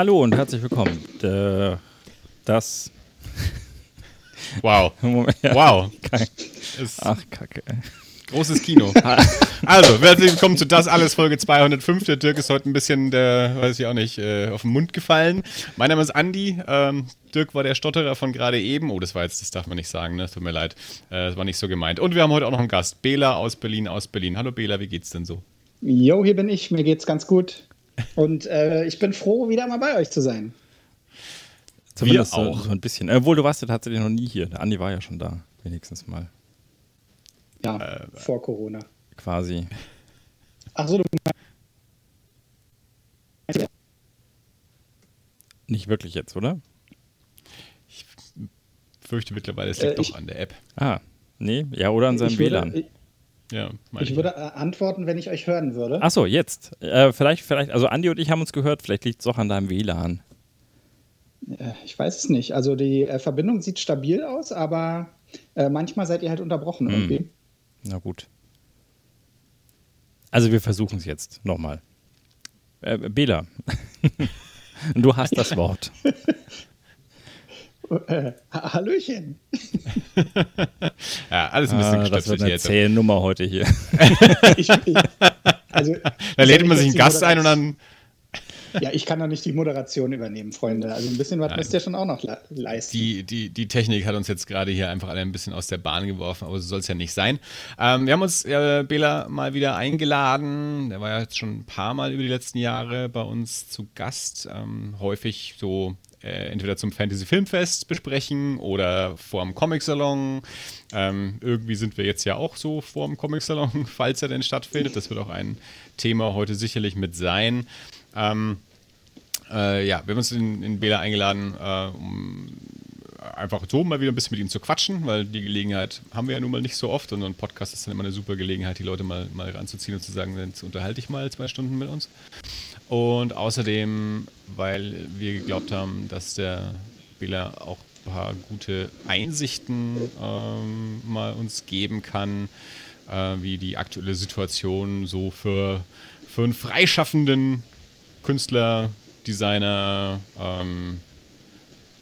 Hallo und herzlich willkommen. Äh, das. Wow. Moment, ja. Wow. Ach, Kacke. Großes Kino. also, herzlich willkommen zu Das Alles Folge 205. Der Dirk ist heute ein bisschen, der, weiß ich auch nicht, äh, auf den Mund gefallen. Mein Name ist Andi. Ähm, Dirk war der Stotterer von gerade eben. Oh, das war jetzt, das darf man nicht sagen, ne? Tut mir leid. Äh, das war nicht so gemeint. Und wir haben heute auch noch einen Gast. Bela aus Berlin, aus Berlin. Hallo Bela, wie geht's denn so? Jo, hier bin ich. Mir geht's ganz gut. Und äh, ich bin froh, wieder mal bei euch zu sein. Zumindest wir auch. So, so ein bisschen. Obwohl, du warst ja tatsächlich noch nie hier. Der Andi war ja schon da, wenigstens mal. Ja, äh, vor Corona. Quasi. Ach so, du Nicht wirklich jetzt, oder? Ich fürchte mittlerweile, es liegt äh, doch an der App. Ah, nee, ja, oder an seinem WLAN. Ich, ja, ich, ich würde äh, antworten, wenn ich euch hören würde. Achso, jetzt. Äh, vielleicht, vielleicht, also Andi und ich haben uns gehört, vielleicht liegt es auch an deinem WLAN. Äh, ich weiß es nicht. Also die äh, Verbindung sieht stabil aus, aber äh, manchmal seid ihr halt unterbrochen hm. irgendwie. Na gut. Also wir versuchen es jetzt nochmal. Äh, Bela, du hast das Wort. Äh, Hallöchen. ja, alles ein bisschen ah, Das wird eine zähe Nummer heute hier. ich, ich, also, da lädt man sich einen Gast ein und dann ja, ich kann doch nicht die Moderation übernehmen, Freunde. Also ein bisschen was Nein. müsst ihr schon auch noch leisten. Die, die, die Technik hat uns jetzt gerade hier einfach alle ein bisschen aus der Bahn geworfen, aber so soll es ja nicht sein. Ähm, wir haben uns äh, Bela mal wieder eingeladen. Der war ja jetzt schon ein paar Mal über die letzten Jahre bei uns zu Gast. Ähm, häufig so äh, entweder zum Fantasy Filmfest besprechen oder vor dem Comic Salon. Ähm, irgendwie sind wir jetzt ja auch so vor dem Comic Salon, falls er denn stattfindet. Das wird auch ein Thema heute sicherlich mit sein. Ähm, äh, ja, wir haben uns in, in Bela eingeladen, äh, um einfach so mal wieder ein bisschen mit ihm zu quatschen, weil die Gelegenheit haben wir ja nun mal nicht so oft und ein Podcast ist dann immer eine super Gelegenheit, die Leute mal, mal ranzuziehen und zu sagen, jetzt unterhalte ich mal zwei Stunden mit uns. Und außerdem, weil wir geglaubt haben, dass der Bela auch ein paar gute Einsichten ähm, mal uns geben kann, äh, wie die aktuelle Situation so für, für einen freischaffenden Künstler, Designer ähm,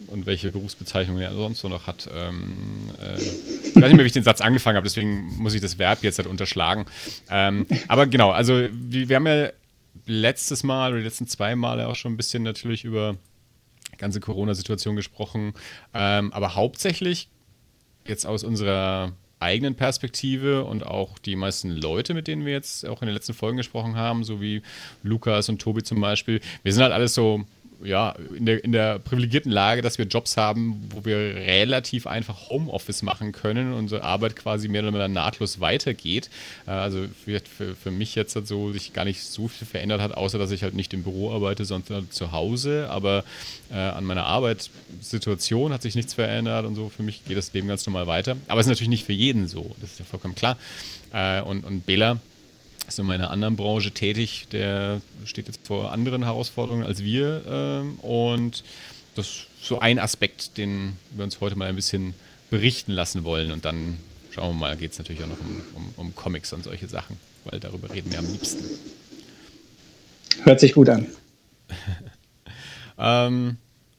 und welche Berufsbezeichnungen er sonst so noch hat. Ähm, äh, ich weiß nicht mehr, wie ich den Satz angefangen habe, deswegen muss ich das Verb jetzt halt unterschlagen. Ähm, aber genau, also wir, wir, haben ja letztes Mal oder die letzten zwei Male auch schon ein bisschen natürlich über die ganze Corona-Situation gesprochen, ähm, aber hauptsächlich jetzt aus unserer eigenen Perspektive und auch die meisten Leute, mit denen wir jetzt auch in den letzten Folgen gesprochen haben, so wie Lukas und Tobi zum Beispiel, wir sind halt alles so ja, in der, in der privilegierten Lage, dass wir Jobs haben, wo wir relativ einfach Homeoffice machen können und unsere Arbeit quasi mehr oder weniger nahtlos weitergeht. Äh, also für, für, mich jetzt halt so sich gar nicht so viel verändert hat, außer dass ich halt nicht im Büro arbeite, sondern zu Hause. Aber äh, an meiner Arbeitssituation hat sich nichts verändert und so. Für mich geht das Leben ganz normal weiter. Aber es ist natürlich nicht für jeden so, das ist ja vollkommen klar. Äh, und, und Bela ist in einer anderen Branche tätig, der steht jetzt vor anderen Herausforderungen als wir. Ähm, und das ist so ein Aspekt, den wir uns heute mal ein bisschen berichten lassen wollen. Und dann schauen wir mal, geht es natürlich auch noch um, um, um, Comics und solche Sachen, weil darüber reden wir am liebsten. Hört sich gut an. ähm,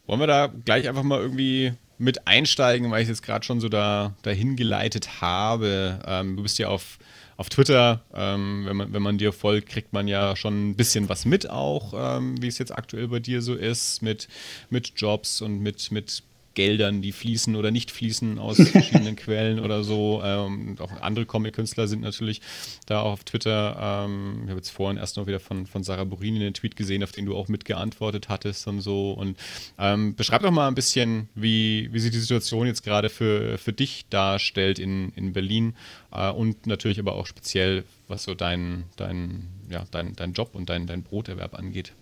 wollen wir da gleich einfach mal irgendwie mit einsteigen, weil ich jetzt gerade schon so da dahin geleitet habe. Ähm, du bist ja auf auf Twitter, ähm, wenn, man, wenn man dir folgt, kriegt man ja schon ein bisschen was mit auch, ähm, wie es jetzt aktuell bei dir so ist, mit, mit Jobs und mit, mit Geldern, die fließen oder nicht fließen aus verschiedenen Quellen oder so. Ähm, auch andere Comic-Künstler sind natürlich da auch auf Twitter. Ähm, ich habe jetzt vorhin erst noch wieder von, von Sarah Burini den Tweet gesehen, auf den du auch mitgeantwortet hattest und so. Und ähm, beschreib doch mal ein bisschen, wie, wie sich die Situation jetzt gerade für, für dich darstellt in, in Berlin äh, und natürlich aber auch speziell, was so dein, dein, ja, dein, dein Job und dein, dein Broterwerb angeht.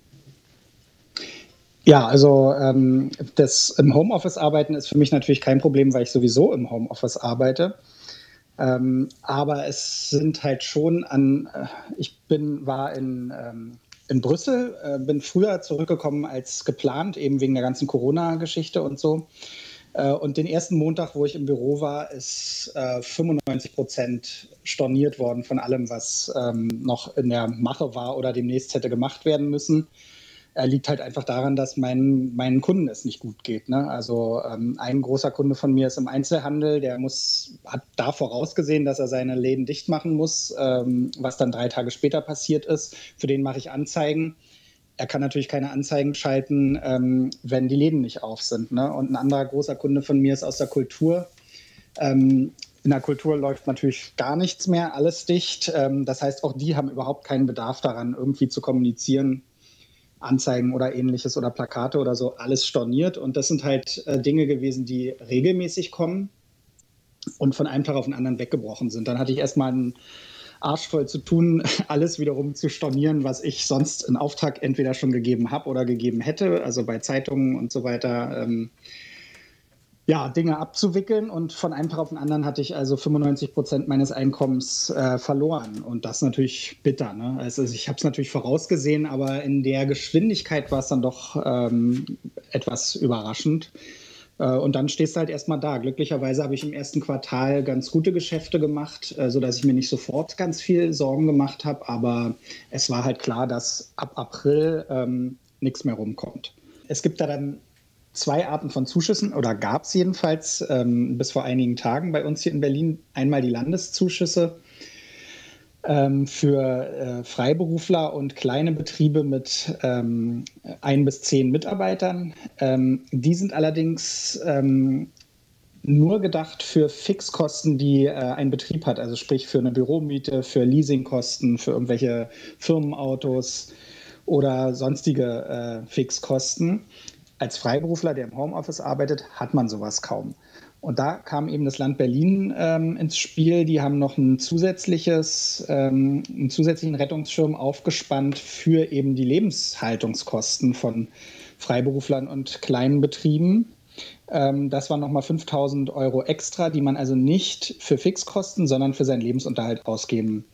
Ja, also ähm, das im Homeoffice arbeiten ist für mich natürlich kein Problem, weil ich sowieso im Homeoffice arbeite. Ähm, aber es sind halt schon an, äh, ich bin, war in, ähm, in Brüssel, äh, bin früher zurückgekommen als geplant, eben wegen der ganzen Corona-Geschichte und so. Äh, und den ersten Montag, wo ich im Büro war, ist äh, 95 Prozent storniert worden von allem, was ähm, noch in der Mache war oder demnächst hätte gemacht werden müssen. Liegt halt einfach daran, dass mein, meinen Kunden es nicht gut geht. Ne? Also ähm, ein großer Kunde von mir ist im Einzelhandel, der muss, hat da vorausgesehen, dass er seine Läden dicht machen muss, ähm, was dann drei Tage später passiert ist. Für den mache ich Anzeigen. Er kann natürlich keine Anzeigen schalten, ähm, wenn die Läden nicht auf sind. Ne? Und ein anderer großer Kunde von mir ist aus der Kultur. Ähm, in der Kultur läuft natürlich gar nichts mehr, alles dicht. Ähm, das heißt, auch die haben überhaupt keinen Bedarf daran, irgendwie zu kommunizieren, Anzeigen oder ähnliches oder Plakate oder so, alles storniert. Und das sind halt äh, Dinge gewesen, die regelmäßig kommen und von einem Tag auf den anderen weggebrochen sind. Dann hatte ich erstmal einen Arsch voll zu tun, alles wiederum zu stornieren, was ich sonst in Auftrag entweder schon gegeben habe oder gegeben hätte, also bei Zeitungen und so weiter. Ähm, ja, Dinge abzuwickeln und von einem Tag auf den anderen hatte ich also 95 Prozent meines Einkommens äh, verloren und das natürlich bitter. Ne? Also ich habe es natürlich vorausgesehen, aber in der Geschwindigkeit war es dann doch ähm, etwas überraschend. Äh, und dann stehst du halt erstmal da. Glücklicherweise habe ich im ersten Quartal ganz gute Geschäfte gemacht, äh, sodass ich mir nicht sofort ganz viel Sorgen gemacht habe. Aber es war halt klar, dass ab April ähm, nichts mehr rumkommt. Es gibt da dann zwei Arten von Zuschüssen oder gab es jedenfalls ähm, bis vor einigen Tagen bei uns hier in Berlin. Einmal die Landeszuschüsse ähm, für äh, Freiberufler und kleine Betriebe mit ähm, ein bis zehn Mitarbeitern. Ähm, die sind allerdings ähm, nur gedacht für Fixkosten, die äh, ein Betrieb hat, also sprich für eine Büromiete, für Leasingkosten, für irgendwelche Firmenautos oder sonstige äh, Fixkosten als Freiberufler, der im Homeoffice arbeitet, hat man sowas kaum. Und da kam eben das Land Berlin ähm, ins Spiel. Die haben noch ein zusätzliches, ähm, einen zusätzlichen Rettungsschirm aufgespannt für eben die Lebenshaltungskosten von Freiberuflern und kleinen Betrieben. Ähm, das waren nochmal 5000 Euro extra, die man also nicht für Fixkosten, sondern für seinen Lebensunterhalt ausgeben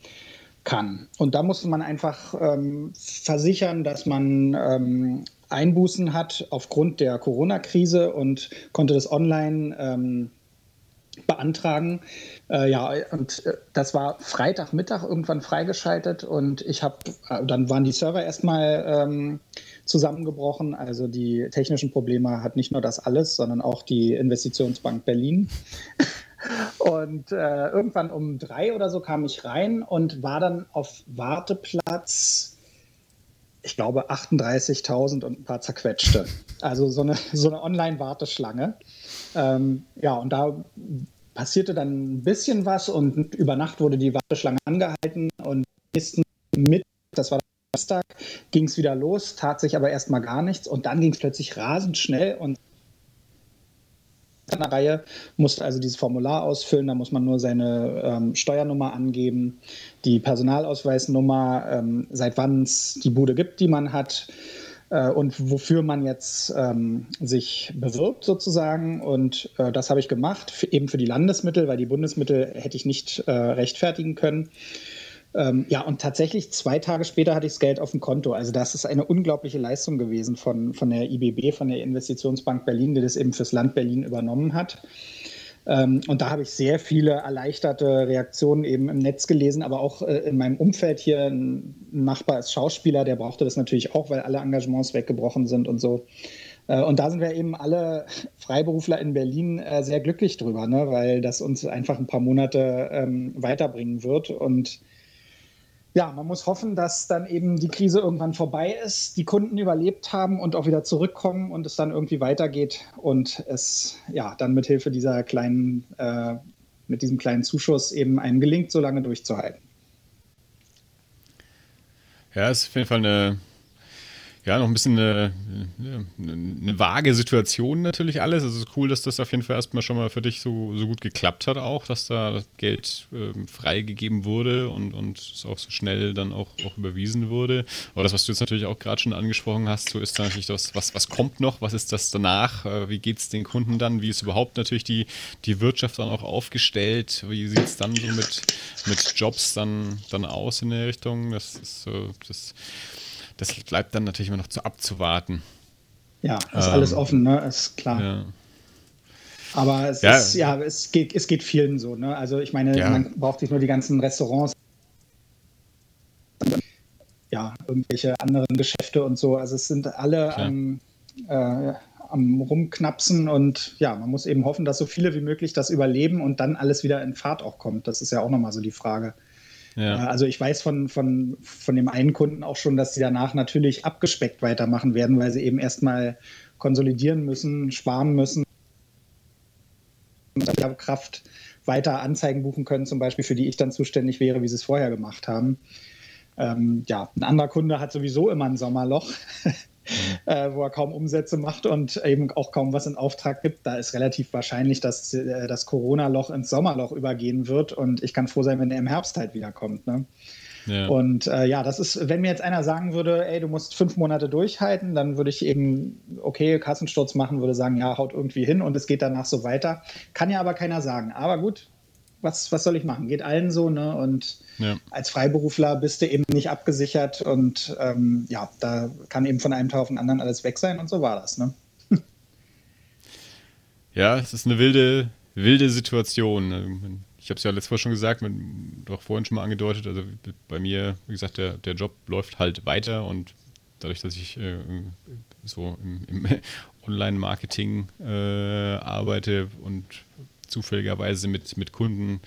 kann. Und da musste man einfach ähm, versichern, dass man ähm, Einbußen hat aufgrund der Corona-Krise und konnte das online ähm, beantragen. Äh, ja, und äh, das war Freitagmittag irgendwann freigeschaltet und ich habe, äh, dann waren die Server erstmal ähm, zusammengebrochen. Also die technischen Probleme hat nicht nur das alles, sondern auch die Investitionsbank Berlin. Und äh, irgendwann um drei oder so kam ich rein und war dann auf Warteplatz ich glaube, 38.000 und ein paar zerquetschte. Also so eine, so eine Online-Warteschlange. Ähm, ja, und da passierte dann ein bisschen was und über Nacht wurde die Warteschlange angehalten und nächsten Mittag, das war Donnerstag, ging es wieder los, tat sich aber erstmal gar nichts und dann ging es plötzlich rasend schnell und einer Reihe, muss also dieses Formular ausfüllen, da muss man nur seine ähm, Steuernummer angeben, die Personalausweisnummer, ähm, seit wann es die Bude gibt, die man hat äh, und wofür man jetzt ähm, sich bewirbt sozusagen. Und äh, das habe ich gemacht, eben für die Landesmittel, weil die Bundesmittel hätte ich nicht äh, rechtfertigen können. Ähm, ja, und tatsächlich zwei Tage später hatte ich das Geld auf dem Konto. Also das ist eine unglaubliche Leistung gewesen von, von der IBB, von der Investitionsbank Berlin, die das eben fürs Land Berlin übernommen hat. Ähm, und da habe ich sehr viele erleichterte Reaktionen eben im Netz gelesen, aber auch äh, in meinem Umfeld hier. Ein Nachbar ist Schauspieler, der brauchte das natürlich auch, weil alle Engagements weggebrochen sind und so. Äh, und da sind wir eben alle Freiberufler in Berlin äh, sehr glücklich drüber, ne? weil das uns einfach ein paar Monate ähm, weiterbringen wird. Und ja, man muss hoffen, dass dann eben die Krise irgendwann vorbei ist, die Kunden überlebt haben und auch wieder zurückkommen und es dann irgendwie weitergeht und es ja dann mit Hilfe dieser kleinen, äh, mit diesem kleinen Zuschuss eben einem gelingt, so lange durchzuhalten. Ja, ist auf jeden Fall eine ja, noch ein bisschen eine, eine, eine, vage Situation natürlich alles. Also es ist cool, dass das auf jeden Fall erstmal schon mal für dich so, so gut geklappt hat auch, dass da Geld ähm, freigegeben wurde und, und es auch so schnell dann auch, auch überwiesen wurde. Aber das, was du jetzt natürlich auch gerade schon angesprochen hast, so ist da natürlich das, was, was kommt noch, was ist das danach, äh, wie geht es den Kunden dann, wie ist überhaupt natürlich die, die Wirtschaft dann auch aufgestellt, wie sieht es dann so mit, mit Jobs dann, dann aus in der Richtung, das ist so, das das bleibt dann natürlich immer noch zu abzuwarten. Ja, ist ähm, alles offen, ne? Ist klar. Ja. Aber es ja. ist, ja, es geht, es geht vielen so, ne? Also ich meine, ja. man braucht sich nur die ganzen Restaurants ja, irgendwelche anderen Geschäfte und so. Also es sind alle am, äh, am Rumknapsen und ja, man muss eben hoffen, dass so viele wie möglich das überleben und dann alles wieder in Fahrt auch kommt. Das ist ja auch nochmal so die Frage. Ja. Äh, also ich weiß von, von, von dem einen Kunden auch schon, dass sie danach natürlich abgespeckt weitermachen werden, weil sie eben erstmal konsolidieren müssen, sparen müssen Kraft weiter Anzeigen buchen können, zum Beispiel, für die ich dann zuständig wäre, wie sie es vorher gemacht haben. Ähm, ja, ein anderer Kunde hat sowieso immer ein Sommerloch. äh, wo er kaum Umsätze macht und eben auch kaum was in Auftrag gibt. Da ist relativ wahrscheinlich, dass äh, das Corona-Loch ins Sommerloch übergehen wird und ich kann froh sein, wenn er im Herbst halt wiederkommt. Ne? Ja. Und äh, ja, das ist, wenn mir jetzt einer sagen würde, ey, du musst fünf Monate durchhalten, dann würde ich eben, okay, Kassensturz machen, würde sagen, ja, haut irgendwie hin und es geht danach so weiter. Kann ja aber keiner sagen. Aber gut, was, was soll ich machen? Geht allen so, ne? Und ja. als Freiberufler bist du eben nicht abgesichert und ähm, ja, da kann eben von einem Tag auf den anderen alles weg sein und so war das, ne? Ja, es ist eine wilde, wilde Situation. Ich habe es ja letztes Mal schon gesagt, doch vorhin schon mal angedeutet. Also bei mir, wie gesagt, der, der Job läuft halt weiter und dadurch, dass ich äh, so im, im Online-Marketing äh, arbeite und zufälligerweise mit, mit Kunden,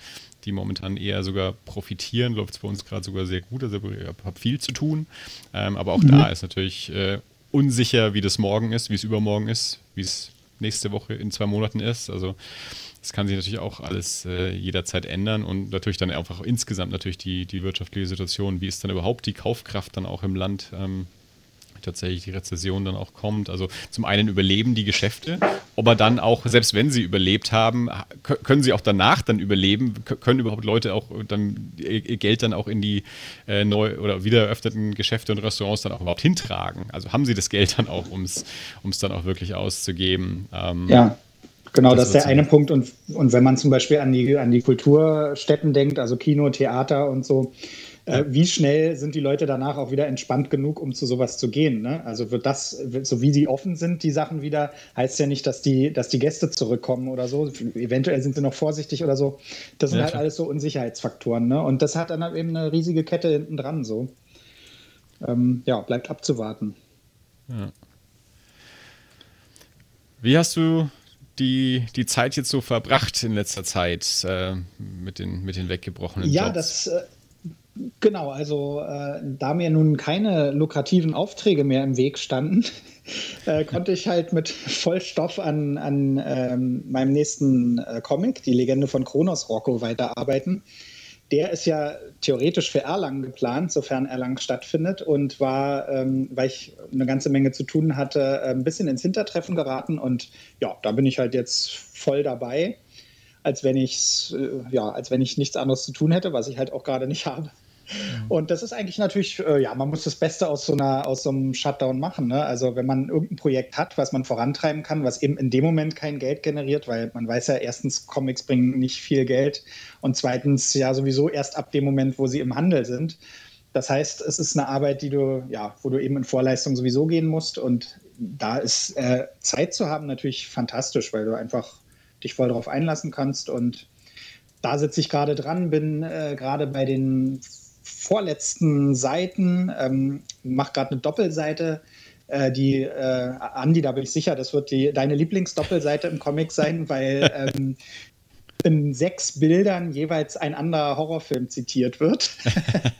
die momentan eher sogar profitieren, läuft es bei uns gerade sogar sehr gut. Also ich habe viel zu tun. Ähm, aber auch mhm. da ist natürlich äh, unsicher, wie das morgen ist, wie es übermorgen ist, wie es nächste Woche in zwei Monaten ist. Also das kann sich natürlich auch alles äh, jederzeit ändern und natürlich dann einfach insgesamt natürlich die, die wirtschaftliche Situation, wie ist dann überhaupt die Kaufkraft dann auch im Land, ähm, tatsächlich die Rezession dann auch kommt. Also zum einen überleben die Geschäfte, aber dann auch, selbst wenn sie überlebt haben, können sie auch danach dann überleben, können überhaupt Leute auch dann ihr Geld dann auch in die äh, neu oder wieder eröffneten Geschäfte und Restaurants dann auch überhaupt hintragen. Also haben sie das Geld dann auch, um es dann auch wirklich auszugeben. Ähm, ja. Genau, das, das ist der eine Punkt. Und, und wenn man zum Beispiel an die, an die Kulturstätten denkt, also Kino, Theater und so, äh, wie schnell sind die Leute danach auch wieder entspannt genug, um zu sowas zu gehen? Ne? Also wird das, so wie sie offen sind, die Sachen wieder, heißt ja nicht, dass die, dass die Gäste zurückkommen oder so. Eventuell sind sie noch vorsichtig oder so. Das sind ja, halt alles so Unsicherheitsfaktoren. Ne? Und das hat dann halt eben eine riesige Kette hinten dran. So. Ähm, ja, bleibt abzuwarten. Ja. Wie hast du die, die Zeit jetzt so verbracht in letzter Zeit äh, mit, den, mit den weggebrochenen Ja, Jobs? das äh, Genau, also äh, da mir nun keine lukrativen Aufträge mehr im Weg standen, äh, konnte ich halt mit Vollstoff an, an ähm, meinem nächsten äh, Comic, die Legende von Kronos Rocco, weiterarbeiten. Der ist ja theoretisch für Erlangen geplant, sofern Erlangen stattfindet, und war, ähm, weil ich eine ganze Menge zu tun hatte, ein bisschen ins Hintertreffen geraten. Und ja, da bin ich halt jetzt voll dabei als wenn ich äh, ja, als wenn ich nichts anderes zu tun hätte, was ich halt auch gerade nicht habe. Mhm. Und das ist eigentlich natürlich, äh, ja, man muss das Beste aus so, einer, aus so einem Shutdown machen. Ne? Also wenn man irgendein Projekt hat, was man vorantreiben kann, was eben in dem Moment kein Geld generiert, weil man weiß ja, erstens, Comics bringen nicht viel Geld und zweitens ja sowieso erst ab dem Moment, wo sie im Handel sind. Das heißt, es ist eine Arbeit, die du, ja, wo du eben in Vorleistung sowieso gehen musst. Und da ist äh, Zeit zu haben natürlich fantastisch, weil du einfach dich voll darauf einlassen kannst. Und da sitze ich gerade dran, bin äh, gerade bei den vorletzten Seiten, ähm, mache gerade eine Doppelseite. Äh, die äh, Andi, da bin ich sicher, das wird die, deine Lieblingsdoppelseite im Comic sein, weil ähm, in sechs Bildern jeweils ein anderer Horrorfilm zitiert wird.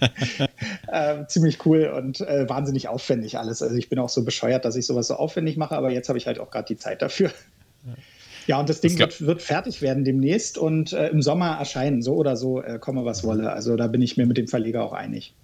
äh, ziemlich cool und äh, wahnsinnig aufwendig alles. Also ich bin auch so bescheuert, dass ich sowas so aufwendig mache, aber jetzt habe ich halt auch gerade die Zeit dafür. Ja, und das Ding das wird, wird, fertig werden demnächst und äh, im Sommer erscheinen, so oder so, äh, komme was wolle. Also da bin ich mir mit dem Verleger auch einig.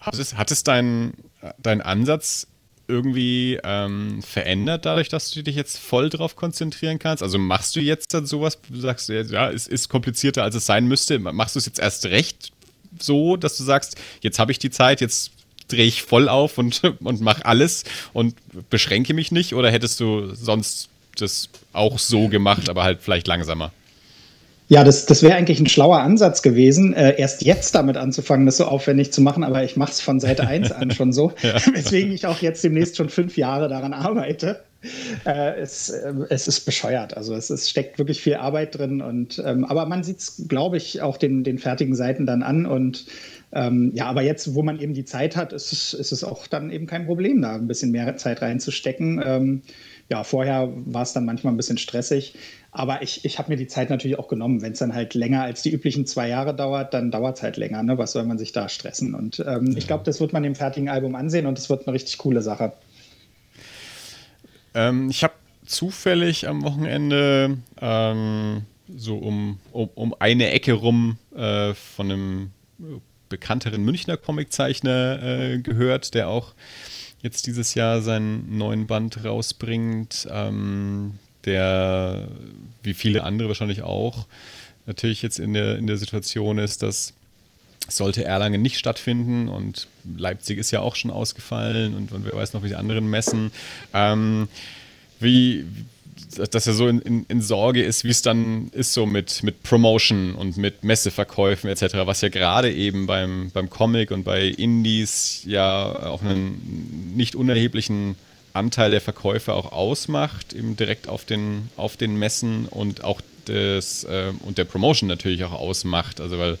Hat es, hat es dein, dein Ansatz irgendwie ähm, verändert, dadurch, dass du dich jetzt voll drauf konzentrieren kannst? Also machst du jetzt dann sowas, du sagst, ja, es ist komplizierter, als es sein müsste. Machst du es jetzt erst recht so, dass du sagst, jetzt habe ich die Zeit, jetzt drehe ich voll auf und, und mache alles und beschränke mich nicht? Oder hättest du sonst das auch so gemacht, aber halt vielleicht langsamer. Ja, das, das wäre eigentlich ein schlauer Ansatz gewesen, äh, erst jetzt damit anzufangen, das so aufwendig zu machen, aber ich mache es von Seite 1 an schon so, ja. weswegen ich auch jetzt demnächst schon fünf Jahre daran arbeite. Äh, es, äh, es ist bescheuert, also es, es steckt wirklich viel Arbeit drin und ähm, aber man sieht es, glaube ich, auch den, den fertigen Seiten dann an und Ähm, ja, aber jetzt, wo man eben die Zeit hat, ist es, ist es auch dann eben kein Problem, da ein bisschen mehr Zeit reinzustecken. Ähm, ja, vorher war es dann manchmal ein bisschen stressig. Aber ich, ich habe mir die Zeit natürlich auch genommen. Wenn es dann halt länger als die üblichen zwei Jahre dauert, dann dauert es halt länger. Ne? Was soll man sich da stressen? Und ähm, ja. ich glaube, das wird man dem fertigen Album ansehen und es wird eine richtig coole Sache. Ähm, ich habe zufällig am Wochenende ähm, so um, um, um, eine Ecke rum äh, von einem bekannteren Münchner Comiczeichner äh, gehört, der auch jetzt dieses Jahr seinen neuen Band rausbringt, ähm, der wie viele andere wahrscheinlich auch natürlich jetzt in der, in der Situation ist, dass sollte Erlangen nicht stattfinden und Leipzig ist ja auch schon ausgefallen und, und wer weiß noch, wie die anderen messen. Ähm, wie, dass er so in, in, in Sorge ist, wie es dann ist so mit, mit Promotion und mit Messeverkäufen etc., was ja gerade eben beim, beim Comic und bei Indies ja auch einen nicht unerheblichen Anteil der Verkäufe auch ausmacht, eben direkt auf den, auf den Messen und auch des äh, und der Promotion natürlich auch ausmacht. Also weil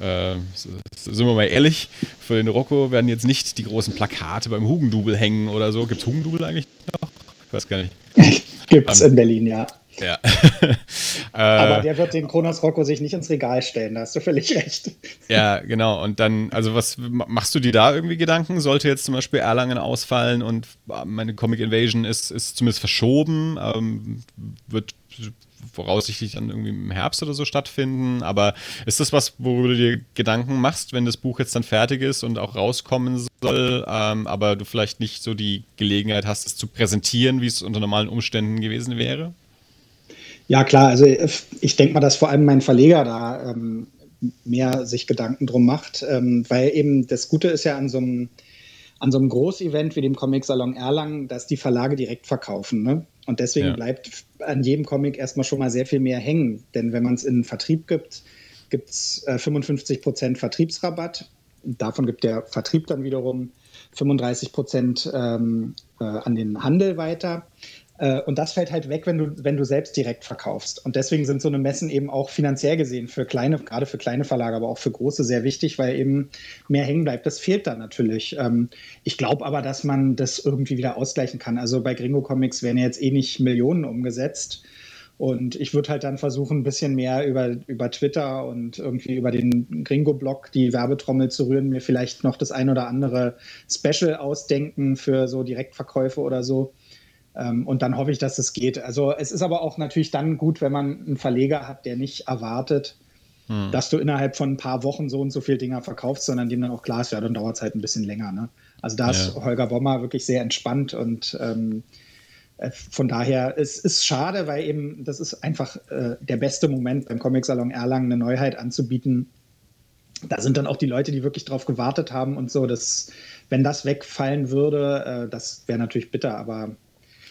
äh, sind wir mal ehrlich, für den Rocco werden jetzt nicht die großen Plakate beim Hugendubel hängen oder so. Gibt es Hugendubel eigentlich noch? Ich weiß gar nicht. Gibt es um, in Berlin, ja. Ja. Aber äh, der wird den Kronos Rocco sich nicht ins Regal stellen, da hast du völlig recht. Ja, genau. Und dann, also was machst du dir da irgendwie Gedanken? Sollte jetzt zum Beispiel Erlangen ausfallen und äh, meine Comic Invasion ist, ist zumindest verschoben, ähm, wird voraussichtlich dann irgendwie im Herbst oder so stattfinden. Aber ist das was, worüber du dir Gedanken machst, wenn das Buch jetzt dann fertig ist und auch rauskommen soll, ähm, aber du vielleicht nicht so die Gelegenheit hast, es zu präsentieren, wie es unter normalen Umständen gewesen wäre? Ja, klar. Also ich denke mal, dass vor allem mein Verleger da ähm, mehr sich Gedanken drum macht, ähm, weil eben das Gute ist ja an so einem an so einem Großevent wie dem Comic Salon Erlangen, dass die Verlage direkt verkaufen. Ne? Und deswegen ja. bleibt an jedem Comic erstmal schon mal sehr viel mehr hängen. Denn wenn man es in den Vertrieb gibt, gibt es äh, 55% Vertriebsrabatt. Davon gibt der Vertrieb dann wiederum 35% ähm, äh, an den Handel weiter. Äh, und das fällt halt weg, wenn du, wenn du selbst direkt verkaufst. Und deswegen sind so eine Messen eben auch finanziell gesehen für kleine, gerade für kleine Verlage, aber auch für große sehr wichtig, weil eben mehr hängen bleibt. Das fehlt da natürlich. Ähm, ich glaube aber, dass man das irgendwie wieder ausgleichen kann. Also bei Gringo Comics werden jetzt eh nicht Millionen umgesetzt. Und ich würde halt dann versuchen, ein bisschen mehr über, über Twitter und irgendwie über den Gringo-Blog die Werbetrommel zu rühren, mir vielleicht noch das ein oder andere Special ausdenken für so Direktverkäufe oder so. Ähm, und dann hoffe ich, dass es geht. Also es ist aber auch natürlich dann gut, wenn man einen Verleger hat, der nicht erwartet, hm. dass du innerhalb von ein paar Wochen so und so viele Dinger verkaufst, sondern dem dann auch klar ist, ja, dann dauert es halt ein bisschen länger. Ne? Also da ja. ist Holger Bommer wirklich sehr entspannt und ähm, äh, von daher es ist schade, weil eben das ist einfach äh, der beste Moment beim Comic Salon Erlangen eine Neuheit anzubieten. Da sind dann auch die Leute, die wirklich drauf gewartet haben und so. Dass, wenn das wegfallen würde, äh, das wäre natürlich bitter, aber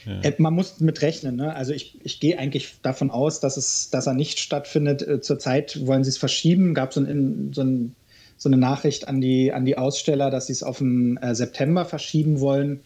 ja. Äh, man muss mit rechnen. Ne? Also ich, ich gehe eigentlich davon aus, dass, es, dass er nicht stattfindet. Äh, zurzeit wollen sie es verschieben. Gab so, ein, so, ein, so eine Nachricht an die, an die Aussteller, dass sie es auf den äh, September verschieben wollen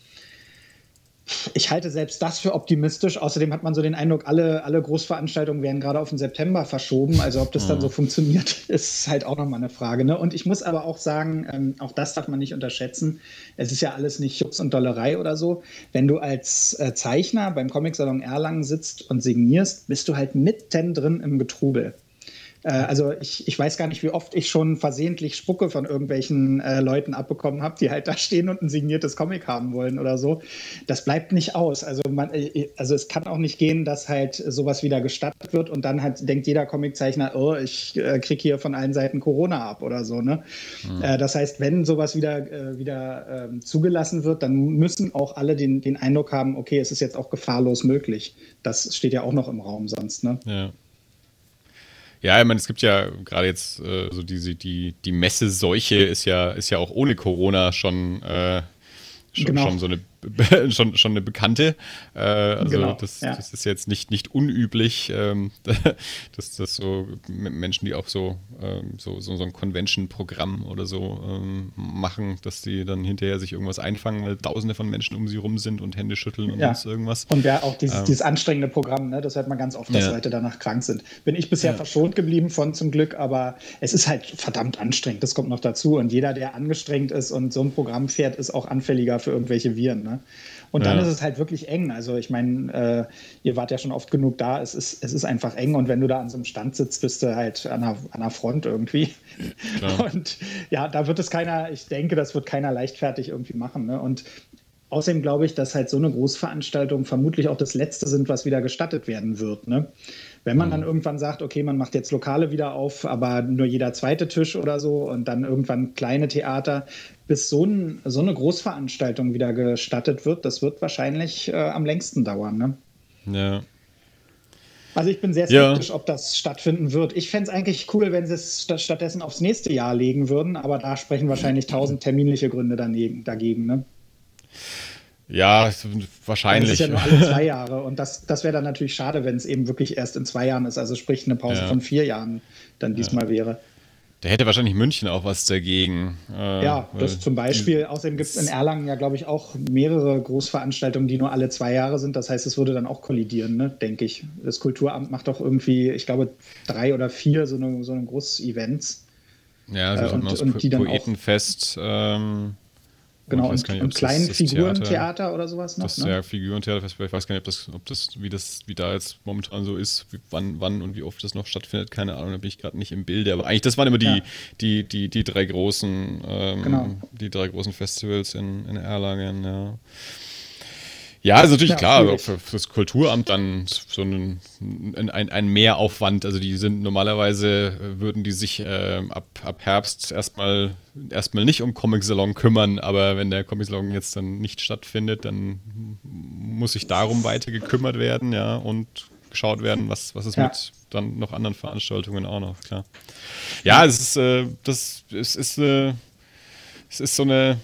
ich halte selbst das für optimistisch. Außerdem hat man so den Eindruck, alle, alle Großveranstaltungen werden gerade auf den September verschoben. Also ob das dann so funktioniert, ist halt auch nochmal eine Frage. Ne? Und ich muss aber auch sagen, ähm, auch das darf man nicht unterschätzen. Es ist ja alles nicht Schutz und Dollerei oder so. Wenn du als äh, Zeichner beim Comic-Salon Erlangen sitzt und signierst, bist du halt mittendrin im Getrubel. Äh, also ich, ich weiß gar nicht, wie oft ich schon versehentlich Spucke von irgendwelchen äh, Leuten abbekommen habe, die halt da stehen und ein signiertes Comic haben wollen oder so. Das bleibt nicht aus. Also, man, äh, also es kann auch nicht gehen, dass halt sowas wieder gestattet wird und dann halt denkt jeder Comiczeichner, oh, ich äh, kriege hier von allen Seiten Corona ab oder so. Ne? Mhm. Äh, das heißt, wenn sowas wieder, äh, wieder ähm, zugelassen wird, dann müssen auch alle den, den Eindruck haben, okay, es ist jetzt auch gefahrlos möglich. Das steht ja auch noch im Raum sonst. Ne? Ja. Ja, ich meine, es gibt ja gerade jetzt äh, so diese, die, die Messeseuche ist ja, ist ja auch ohne Corona schon, äh, schon, genau. schon so eine schon, schon eine Bekannte. Äh, also genau, das, ja. das, ist jetzt nicht, nicht unüblich, ähm, dass das so Menschen, die auch so, ähm, so, so, so, ein Convention-Programm oder so ähm, machen, dass die dann hinterher sich irgendwas einfangen, weil tausende von Menschen um sie rum sind und Hände schütteln und ja. sonst irgendwas. Und ja, auch dieses, ähm, dieses anstrengende Programm, ne? das hört man ganz oft, dass ja. Leute danach krank sind. Bin ich bisher verschont geblieben von zum Glück, aber es ist halt verdammt anstrengend, das kommt noch dazu. Und jeder, der angestrengt ist und so ein Programm fährt, ist auch anfälliger für irgendwelche Viren. Ne? Und dann ja. ist es halt wirklich eng. Also ich meine, äh, ihr wart ja schon oft genug da, es ist, es ist einfach eng und wenn du da an so einem Stand sitzt, bist du halt an der, an der Front irgendwie. Klar. Und ja, da wird es keiner, ich denke, das wird keiner leichtfertig irgendwie machen. Ne? Und Außerdem glaube ich, dass halt so eine Großveranstaltung vermutlich auch das Letzte sind, was wieder gestattet werden wird. Ne? Wenn man dann mhm. irgendwann sagt, okay, man macht jetzt Lokale wieder auf, aber nur jeder zweite Tisch oder so und dann irgendwann kleine Theater, bis so, ein, so eine Großveranstaltung wieder gestattet wird, das wird wahrscheinlich äh, am längsten dauern. Ne? Ja. Also ich bin sehr skeptisch, ja. ob das stattfinden wird. Ich fände es eigentlich cool, wenn sie es stattdessen aufs nächste Jahr legen würden, aber da sprechen wahrscheinlich tausend terminliche Gründe daneben, dagegen. Ne? Ja, wahrscheinlich. Das ist ja nur alle zwei Jahre und das, das wäre dann natürlich schade, wenn es eben wirklich erst in zwei Jahren ist, also sprich eine Pause ja. von vier Jahren dann diesmal ja. wäre. Da hätte wahrscheinlich München auch was dagegen. Äh, ja, das zum Beispiel. Außerdem gibt es in Erlangen ja, glaube ich, auch mehrere Großveranstaltungen, die nur alle zwei Jahre sind. Das heißt, es würde dann auch kollidieren, ne, denke ich. Das Kulturamt macht doch irgendwie, ich glaube, drei oder vier so eine, so eine Groß-Events. Ja, so äh, und, und die dann Poetenfest. ähm Genau, und, nicht, und kleinen Figurentheater oder sowas noch. Das ne? ja Figurentheater, ich weiß gar nicht, ob das, ob das, wie das, wie da jetzt momentan so ist, wie, wann, wann und wie oft das noch stattfindet, keine Ahnung, da bin ich gerade nicht im Bilde. Aber eigentlich, das waren immer die, ja. die, die, die drei großen, ähm, genau. die drei großen Festivals in, in Erlangen, ja. Ja, ist natürlich ja, klar, für, für, das Kulturamt dann so ein, ein, ein Mehraufwand. Also die sind normalerweise, äh, würden die sich äh, ab, ab Herbst erstmal erstmal nicht um Comic Salon kümmern, aber wenn der Comic Salon jetzt dann nicht stattfindet, dann muss sich darum weiter gekümmert werden, ja, und geschaut werden, was, was ist ja. mit dann noch anderen Veranstaltungen auch noch, klar. Ja, es ist, äh, das, es ist, äh, es ist so eine,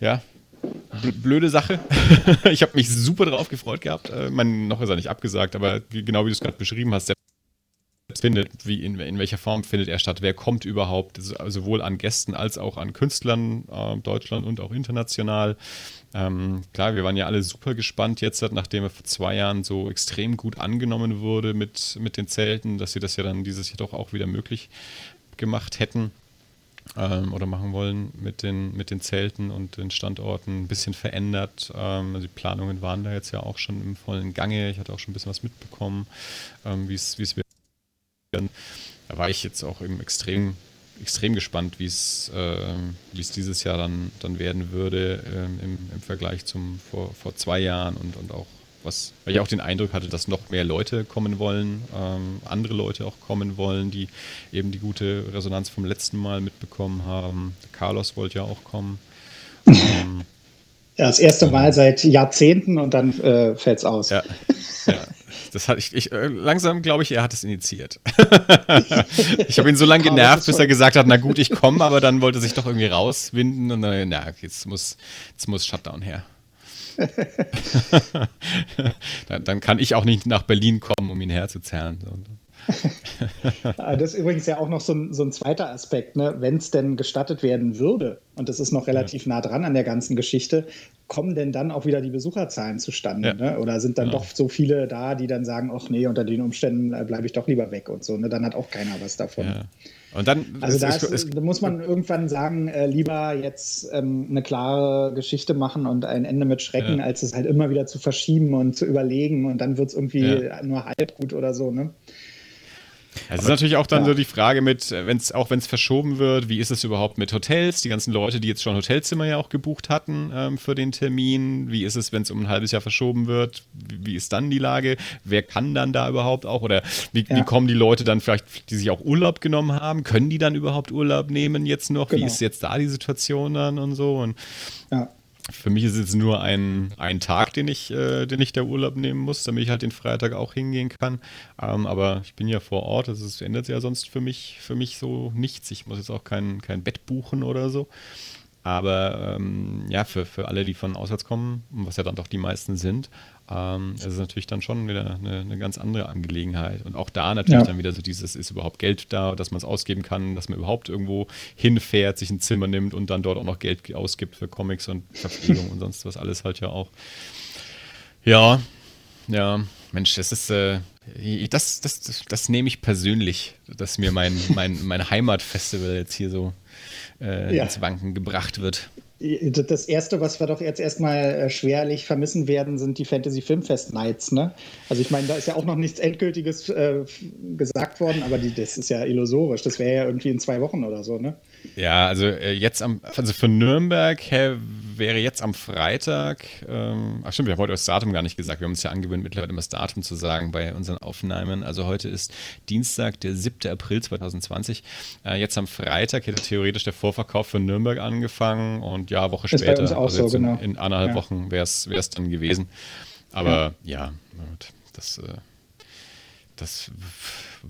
ja, blöde Sache. ich habe mich super drauf gefreut gehabt. Äh, mein, noch ist er nicht abgesagt, aber wie, genau wie du es gerade beschrieben hast, der findet, wie in, in welcher Form findet er statt, wer kommt überhaupt, sowohl an Gästen als auch an Künstlern, äh, Deutschland und auch international. Ähm, klar, wir waren ja alle super gespannt jetzt, nachdem er vor zwei Jahren so extrem gut angenommen wurde mit, mit den Zelten, dass sie das ja dann dieses Jahr doch auch wieder möglich gemacht hätten ähm, oder machen wollen mit den, mit den Zelten und den Standorten ein bisschen verändert. Ähm, also die Planungen waren da jetzt ja auch schon im vollen Gange. Ich hatte auch schon ein bisschen was mitbekommen, ähm, wie es werden. Da war ich jetzt auch eben extrem, extrem gespannt, wie es ähm, wie es dieses Jahr dann, dann werden würde ähm, im, im Vergleich zum vor, vor zwei Jahren und, und auch was, weil ich auch den Eindruck hatte, dass noch mehr Leute kommen wollen, ähm, andere Leute auch kommen wollen, die eben die gute Resonanz vom letzten Mal mitbekommen haben. Carlos wollte ja auch kommen. Ähm, ja, das erste Mal seit Jahrzehnten und dann äh, fällt es aus. Ja, ja. Das hat ich, ich äh, langsam glaube ich, er hat es initiiert. ich habe ihn so lange genervt, bis er gesagt hat, na gut, ich komme, aber dann wollte er sich doch irgendwie rauswinden und dann, na, jetzt muss, jetzt muss Shutdown her. dann, dann, kann ich auch nicht nach Berlin kommen, um ihn herzuzerren. Ah, das ist übrigens ja auch noch so ein, so ein zweiter Aspekt, ne? wenn es denn gestattet werden würde, und das ist noch relativ ja. nah dran an der ganzen Geschichte, kommen denn dann auch wieder die Besucherzahlen zustande? Ja. Ne? Oder sind dann ja. doch so viele da, die dann sagen, ach nee, unter den Umständen äh, bleibe ich doch lieber weg und so. Ne? Dann hat auch keiner was davon. Und dann, also da, ist, ist, da, muss man irgendwann sagen, äh, lieber jetzt ähm, eine klare Geschichte machen und ein Ende mit Schrecken, ja. als es halt immer wieder zu verschieben und zu überlegen und dann wird es irgendwie ja. nur halb gut oder so. Ne? Es ist natürlich auch dann ja. so die Frage mit, äh, wenn's, auch wenn es verschoben wird, wie ist es überhaupt mit Hotels? Die ganzen Leute, die jetzt schon Hotelzimmer ja auch gebucht hatten ähm, für den Termin. Wie ist es, wenn es um ein halbes Jahr verschoben wird? Wie, wie, ist dann die Lage? Wer kann dann da überhaupt auch? Oder wie, ja. wie, kommen die Leute dann vielleicht, die sich auch Urlaub genommen haben? Können die dann überhaupt Urlaub nehmen jetzt noch? Genau. Wie ist jetzt da die Situation dann und so? Und ja. Für mich ist es nur ein, ein Tag, den ich, äh, den ich der Urlaub nehmen muss, damit ich halt den Freitag auch hingehen kann. Ähm, aber ich bin ja vor Ort, also es ändert ja sonst für mich, für mich so nichts. Ich muss jetzt auch kein, kein Bett buchen oder so. Aber ähm, ja, für, für alle, die von auswärts kommen, was ja dann doch die meisten sind, ähm, es ist natürlich dann schon wieder eine, eine, ganz andere Angelegenheit. Und auch da natürlich ja. dann wieder so dieses, ist überhaupt Geld da, dass man es ausgeben kann, dass man überhaupt irgendwo hinfährt, sich ein Zimmer nimmt und dann dort auch noch Geld ausgibt für Comics und Verpflegung und sonst was alles halt ja auch. Ja, ja, Mensch, das ist, äh, das, das, das, das, nehme ich persönlich, dass mir mein, mein, mein Heimatfestival jetzt hier so äh, ja. ins Wanken gebracht wird. Das erste, was wir doch jetzt erstmal äh, schwerlich vermissen werden, sind die Fantasy Filmfest Nights. Ne? Also ich meine, da ist ja auch noch nichts Endgültiges äh, gesagt worden, aber die, das ist ja illusorisch. Das wäre ja irgendwie in zwei Wochen oder so, ne? Ja, also äh, jetzt am, also für Nürnberg wäre jetzt am Freitag, ähm, ach stimmt, wir haben heute das Datum gar nicht gesagt. Wir haben uns ja angewöhnt, mittlerweile immer das Datum zu sagen bei unseren Aufnahmen. Also heute ist Dienstag, der 7. April 2020. Äh, jetzt am Freitag hätte theoretisch der Vorverkauf für Nürnberg angefangen und ja, Woche ist später, also so, genau. in, in, anderthalb ja. Wochen wäre es dann gewesen. Aber ja, ja das, äh, das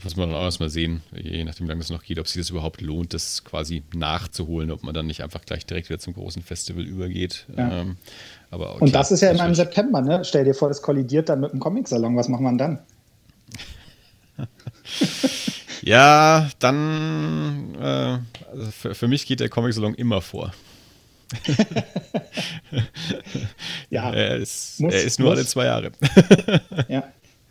muss man dann auch erstmal sehen, je nachdem, wie lange das noch geht, ob sich das überhaupt lohnt, das quasi nachzuholen, ob man dann nicht einfach gleich direkt wieder zum großen Festival übergeht. Ja. Ähm, aber okay, Und das ist ja immer im September, ne? Stell dir vor, das kollidiert dann mit dem Comic-Salon. Was macht man dann? ja, dann äh, also für, für mich geht der Comic-Salon immer vor. ja. Er ist, muss, er ist nur muss. alle zwei Jahre. ja.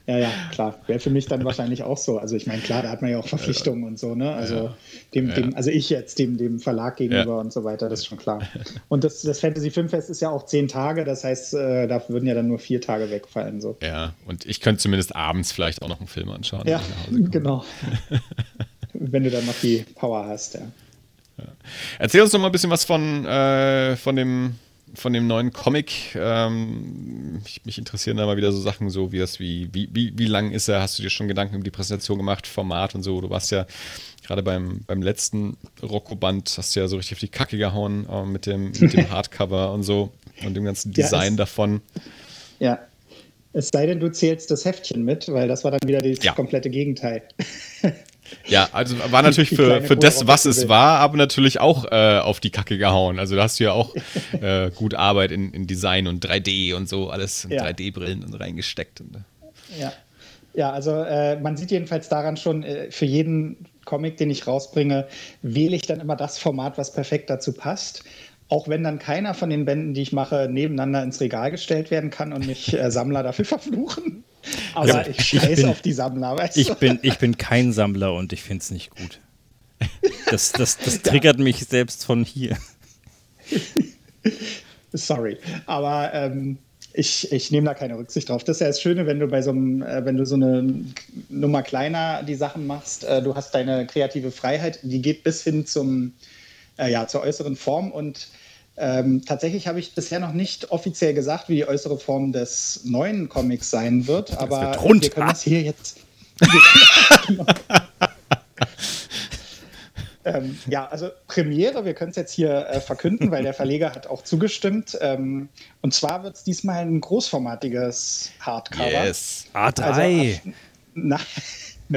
Ja, ja, klar. Wäre für mich dann wahrscheinlich auch so. Also ich meine, klar, da hat man ja auch Verpflichtungen und so, ne? Also ja. dem, dem, also ich jetzt dem, dem Verlag gegenüber ja. und so weiter, das ist schon klar. Und das, das Fantasy Filmfest ist ja auch zehn Tage, das heißt, äh, da würden ja dann nur vier Tage wegfallen. So. Ja, und ich könnte zumindest abends vielleicht auch noch einen Film anschauen. Ja, genau. Wenn du dann noch die Power hast, ja. ja. Erzähl uns noch mal ein bisschen was von, äh, von dem von dem neuen Comic. Ähm, mich, mich, interessieren da mal wieder so Sachen, so wie das, wie, wie, wie, wie lang ist er? Hast du dir schon Gedanken über die Präsentation gemacht, Format und so? Du warst ja gerade beim, beim letzten Rocco-Band, hast du ja so richtig auf die Kacke gehauen äh, mit, dem, mit dem Hardcover und so und dem ganzen Design ja, davon. Ja. Es sei denn, du zählst das Heftchen mit, weil das war dann wieder das ja. komplette Gegenteil. Ja, also war natürlich für, für das, was es war, aber natürlich auch äh, auf die Kacke gehauen. Also da hast du ja auch äh, gut Arbeit in, in Design und 3D und so, alles ja. 3D-Brillen reingesteckt. Äh. Ja. ja, also äh, man sieht jedenfalls daran schon, äh, für jeden Comic, den ich rausbringe, wähle ich dann immer das Format, was perfekt dazu passt. Auch wenn dann keiner von den Bänden, die ich mache, nebeneinander ins Regal gestellt werden kann und mich äh, Sammler dafür verfluchen. Aber ja, ich scheiße auf die Sammler, weißt ich du? Bin, ich bin kein Sammler und ich finde es nicht gut. Das, das, das triggert ja. mich selbst von hier. Sorry, aber ähm, ich, ich nehme da keine Rücksicht drauf. Das ist ja das Schöne, wenn du bei so einem, äh, wenn du so eine Nummer kleiner die Sachen machst, äh, du hast deine kreative Freiheit, die geht bis hin zum, äh, ja, zur äußeren Form und ähm, tatsächlich habe ich bisher noch nicht offiziell gesagt, wie die äußere Form des neuen Comics sein wird, das aber wird rund. wir können das hier jetzt. ähm, ja, also Premiere, wir können es jetzt hier äh, verkünden, weil der Verleger hat auch zugestimmt. Ähm, und zwar wird es diesmal ein großformatiges Hardcover. Yes. A3. Also, na,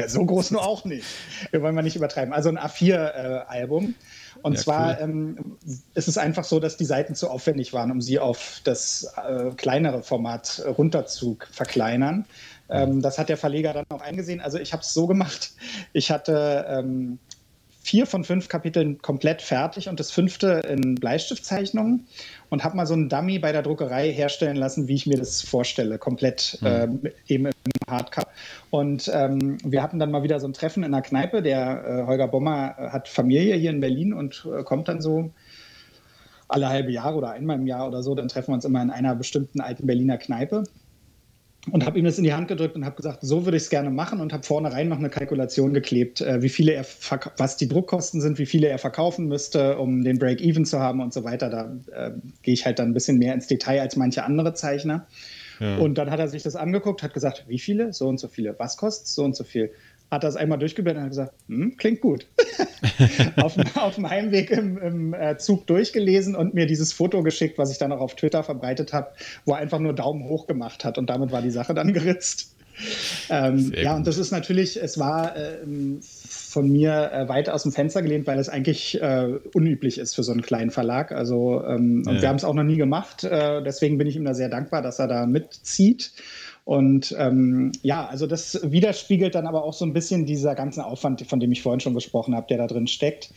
so groß nur auch nicht. Wir wollen mal nicht übertreiben. Also ein A4-Album. Äh, und ja, zwar cool. ähm, ist es einfach so, dass die Seiten zu aufwendig waren, um sie auf das äh, kleinere Format runter zu verkleinern. Ähm, das hat der Verleger dann auch eingesehen. Also ich habe es so gemacht, ich hatte ähm, vier von fünf Kapiteln komplett fertig und das fünfte in Bleistiftzeichnungen und habe mal so einen Dummy bei der Druckerei herstellen lassen, wie ich mir das vorstelle, komplett mhm. äh, eben im Hardcover. Und ähm, wir hatten dann mal wieder so ein Treffen in einer Kneipe. Der äh, Holger Bommer hat Familie hier in Berlin und äh, kommt dann so alle halbe Jahre oder einmal im Jahr oder so. Dann treffen wir uns immer in einer bestimmten alten Berliner Kneipe und habe ihm das in die Hand gedrückt und habe gesagt, so würde ich es gerne machen und habe vornherein noch eine Kalkulation geklebt, äh, wie viele er was die Druckkosten sind, wie viele er verkaufen müsste, um den Break-Even zu haben und so weiter. Da äh, gehe ich halt dann ein bisschen mehr ins Detail als manche andere Zeichner. Ja. Und dann hat er sich das angeguckt, hat gesagt, wie viele? So und so viele. Was kostet so und so viel? Hat das einmal durchgeblättert und hat gesagt, hm, klingt gut. auf, auf, dem Heimweg im, im äh, Zug durchgelesen und mir dieses Foto geschickt, was ich dann auch auf Twitter verbreitet habe, wo er einfach nur Daumen hoch gemacht hat und damit war die Sache dann geritzt. ähm, ja, und das ist natürlich, es war äh, von mir äh, weit aus dem Fenster gelehnt, weil es eigentlich äh, unüblich ist für so einen kleinen Verlag. Also, ähm, ja. und wir haben es auch noch nie gemacht. Äh, deswegen bin ich ihm da sehr dankbar, dass er da mitzieht. Und ähm, ja, also das widerspiegelt dann aber auch so ein bisschen dieser ganzen Aufwand, von dem ich vorhin schon gesprochen habe, der da drin steckt.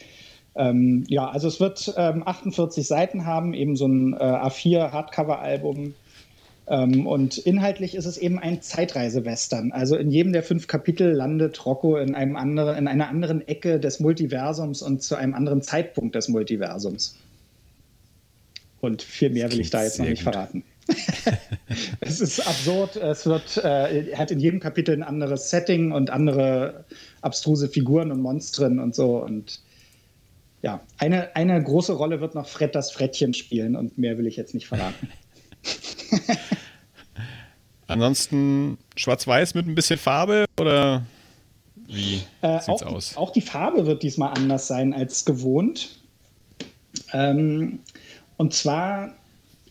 Ähm, ja, also es wird ähm, 48 Seiten haben, eben so ein äh, A4-Hardcover-Album. Ähm, und inhaltlich ist es eben ein Zeitreise-Western. Also in jedem der fünf Kapitel landet Rocco in, einem anderen, in einer anderen Ecke des Multiversums und zu einem anderen Zeitpunkt des Multiversums. Und viel mehr will ich da jetzt noch nicht gut. verraten. es ist absurd. Es wird, äh, hat in jedem Kapitel ein anderes Setting und andere abstruse Figuren und Monstren und so. Und ja, eine, eine große Rolle wird noch Fred das Frettchen spielen und mehr will ich jetzt nicht verraten. Ansonsten schwarz-weiß mit ein bisschen Farbe oder wie äh, sieht's auch, aus? Auch die Farbe wird diesmal anders sein als gewohnt. Ähm, und zwar,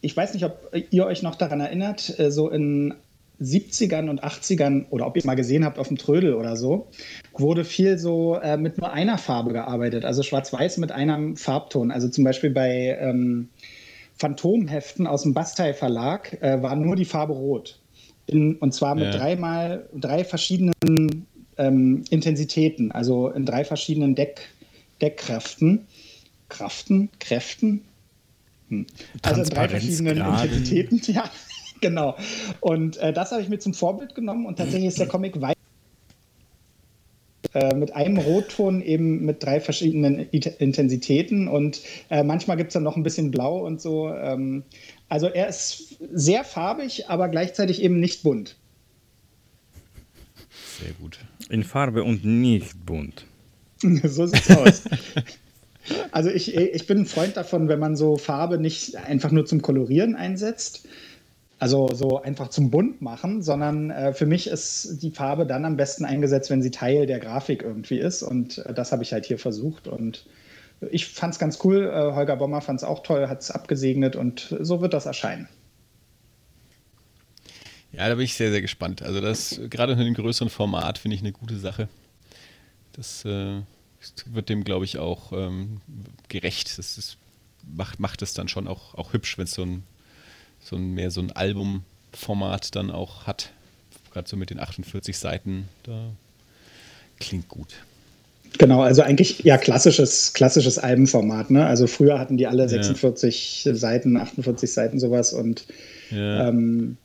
ich weiß nicht, ob ihr euch noch daran erinnert, äh, so in 70ern und 80ern oder ob ihr es mal gesehen habt auf dem Trödel oder so, wurde viel so äh, mit nur einer Farbe gearbeitet, also schwarz-weiß mit einem Farbton. Also zum Beispiel bei ähm, Phantomheften aus dem Bastei Verlag äh, war nur die Farbe rot. In, und zwar mit ja. dreimal, drei verschiedenen ähm, Intensitäten, also in drei verschiedenen Deck, Deckkräften. Kraften, Kräften? Hm. Also in drei verschiedenen Intensitäten, ja. genau. Und äh, das habe ich mir zum Vorbild genommen und tatsächlich ist der Comic weit äh, mit einem Rotton eben mit drei verschiedenen Intensitäten und äh, manchmal gibt es dann noch ein bisschen Blau und so. Ähm, also er ist sehr farbig, aber gleichzeitig eben nicht bunt. Sehr gut. In Farbe und nicht bunt. so sieht's aus. Also ich, ich bin ein Freund davon, wenn man so Farbe nicht einfach nur zum Kolorieren einsetzt, also so einfach zum Bunt machen, sondern äh, für mich ist die Farbe dann am besten eingesetzt, wenn sie Teil der Grafik irgendwie ist. Und äh, das habe ich halt hier versucht. Und ich fand es ganz cool. Äh, Holger Bommer fand es auch toll, hat es abgesegnet und so wird das erscheinen. Ja, da bin ich sehr, sehr gespannt. Also das gerade in einem größeren Format finde ich eine gute Sache. Das äh, wird dem, glaube ich, auch ähm, gerecht. Das ist, macht, macht es dann schon auch, auch hübsch, wenn es so ein so ein, mehr so ein Albumformat dann auch hat. Gerade so mit den 48 Seiten, da klingt gut. Genau, also eigentlich ja klassisches, klassisches Albenformat. Ne? Also früher hatten die alle 46 ja. Seiten, 48 Seiten sowas und ja. ähm,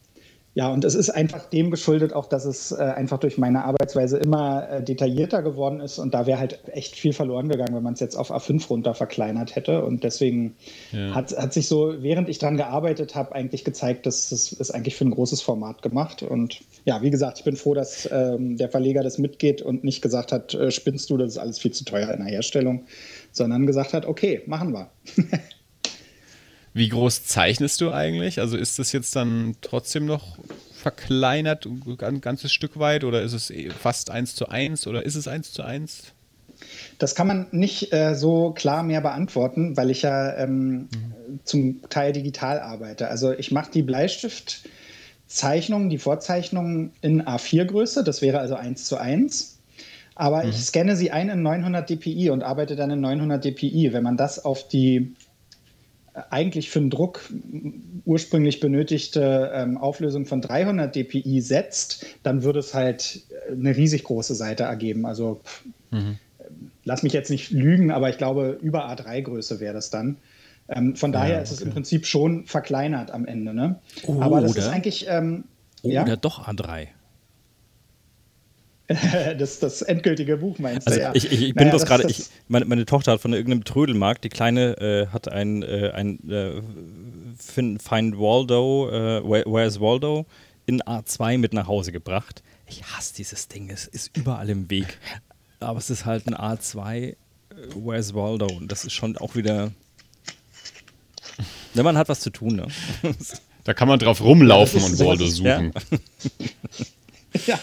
ja, und es ist einfach dem geschuldet, auch dass es äh, einfach durch meine Arbeitsweise immer äh, detaillierter geworden ist und da wäre halt echt viel verloren gegangen, wenn man es jetzt auf A5 runter verkleinert hätte. Und deswegen ja. hat, hat sich so, während ich dran gearbeitet habe, eigentlich gezeigt, dass es ist eigentlich für ein großes Format gemacht. Und ja, wie gesagt, ich bin froh, dass ähm, der Verleger das mitgeht und nicht gesagt hat, äh, spinnst du, das ist alles viel zu teuer in der Herstellung, sondern gesagt hat, okay, machen wir. Wie groß zeichnest du eigentlich? Also ist das jetzt dann trotzdem noch verkleinert, ein ganzes Stück weit, oder ist es eh fast eins zu eins oder ist es eins zu eins? Das kann man nicht äh, so klar mehr beantworten, weil ich ja ähm, mhm. zum Teil digital arbeite. Also ich mache die Bleistiftzeichnungen, die Vorzeichnungen in A4-Größe, das wäre also eins zu eins. Aber mhm. ich scanne sie ein in 900 dpi und arbeite dann in 900 dpi. Wenn man das auf die eigentlich für den Druck ursprünglich benötigte ähm, Auflösung von 300 dpi setzt, dann würde es halt äh, eine riesig große Seite ergeben. Also mhm. lass mich jetzt nicht lügen, aber ich glaube, über A3-Größe wäre das dann. Ähm, von daher ja, okay. ist es im Prinzip schon verkleinert am Ende. Ne? Oh, aber das oder? ist eigentlich. Ähm, oh, ja? Oder doch A3. das, das endgültige Buch meinst also du, ja. Ich, ich, ich bin naja, bloß gerade, meine, meine, Tochter hat von irgendeinem Trödelmarkt, die Kleine äh, hat ein, äh, ein äh, Find Waldo, äh, Where's Waldo, in A2 mit nach Hause gebracht. Ich hasse dieses Ding, es ist überall im Weg. Aber es ist halt ein A2, äh, Where's Waldo. Und das ist schon auch wieder. Ne, man hat was zu tun, ne? Da kann man drauf rumlaufen und Waldo suchen. Ja. ja.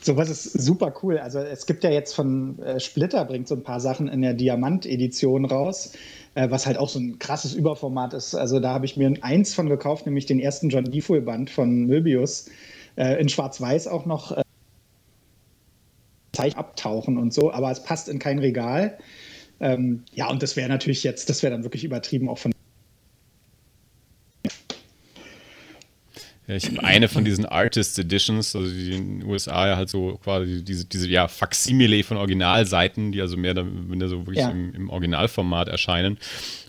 Sowas ist super cool. Also es gibt ja jetzt von äh, Splitter, bringt so ein paar Sachen in der Diamant-Edition raus, äh, was halt auch so ein krasses Überformat ist. Also da habe ich mir eins von gekauft, nämlich den ersten John Defoe-Band von Möbius. äh, in Schwarz-Weiß auch noch äh, Zeichen abtauchen und so, aber es passt in kein Regal. Ähm, ja, und das wäre natürlich jetzt, das wäre dann wirklich übertrieben auch von Ja, ich habe eine von diesen Artist Editions, also die in den USA ja halt so quasi diese, diese ja, Faksimile von Originalseiten, die also mehr oder minder so wirklich ja. im, im, Originalformat erscheinen.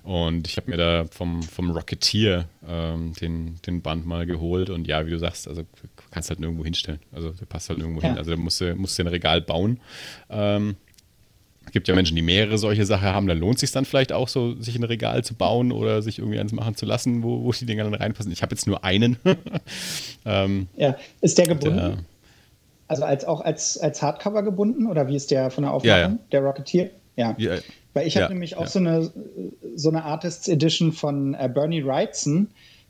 Und ich habe mir da vom, vom Rocketeer ähm, den, den Band mal geholt und ja, wie du sagst, also kannst halt nirgendwo hinstellen. Also der passt halt nirgendwo ja. hin. Also da musst du, musst du ein Regal bauen. Ähm, es gibt ja Menschen, die mehrere solche Sachen haben, da lohnt es sich dann vielleicht auch so, sich ein Regal zu bauen oder sich irgendwie eins machen zu lassen, wo, wo die Dinger dann reinpassen. Ich habe jetzt nur einen. ähm, ja, ist der gebunden? Der, also als, auch als, als Hardcover gebunden oder wie ist der von der Aufmachung, ja, ja. der Rocketeer? Ja. ja. Weil ich habe nämlich auch so, eine, so eine Artists Edition von äh, Bernie Wrightson,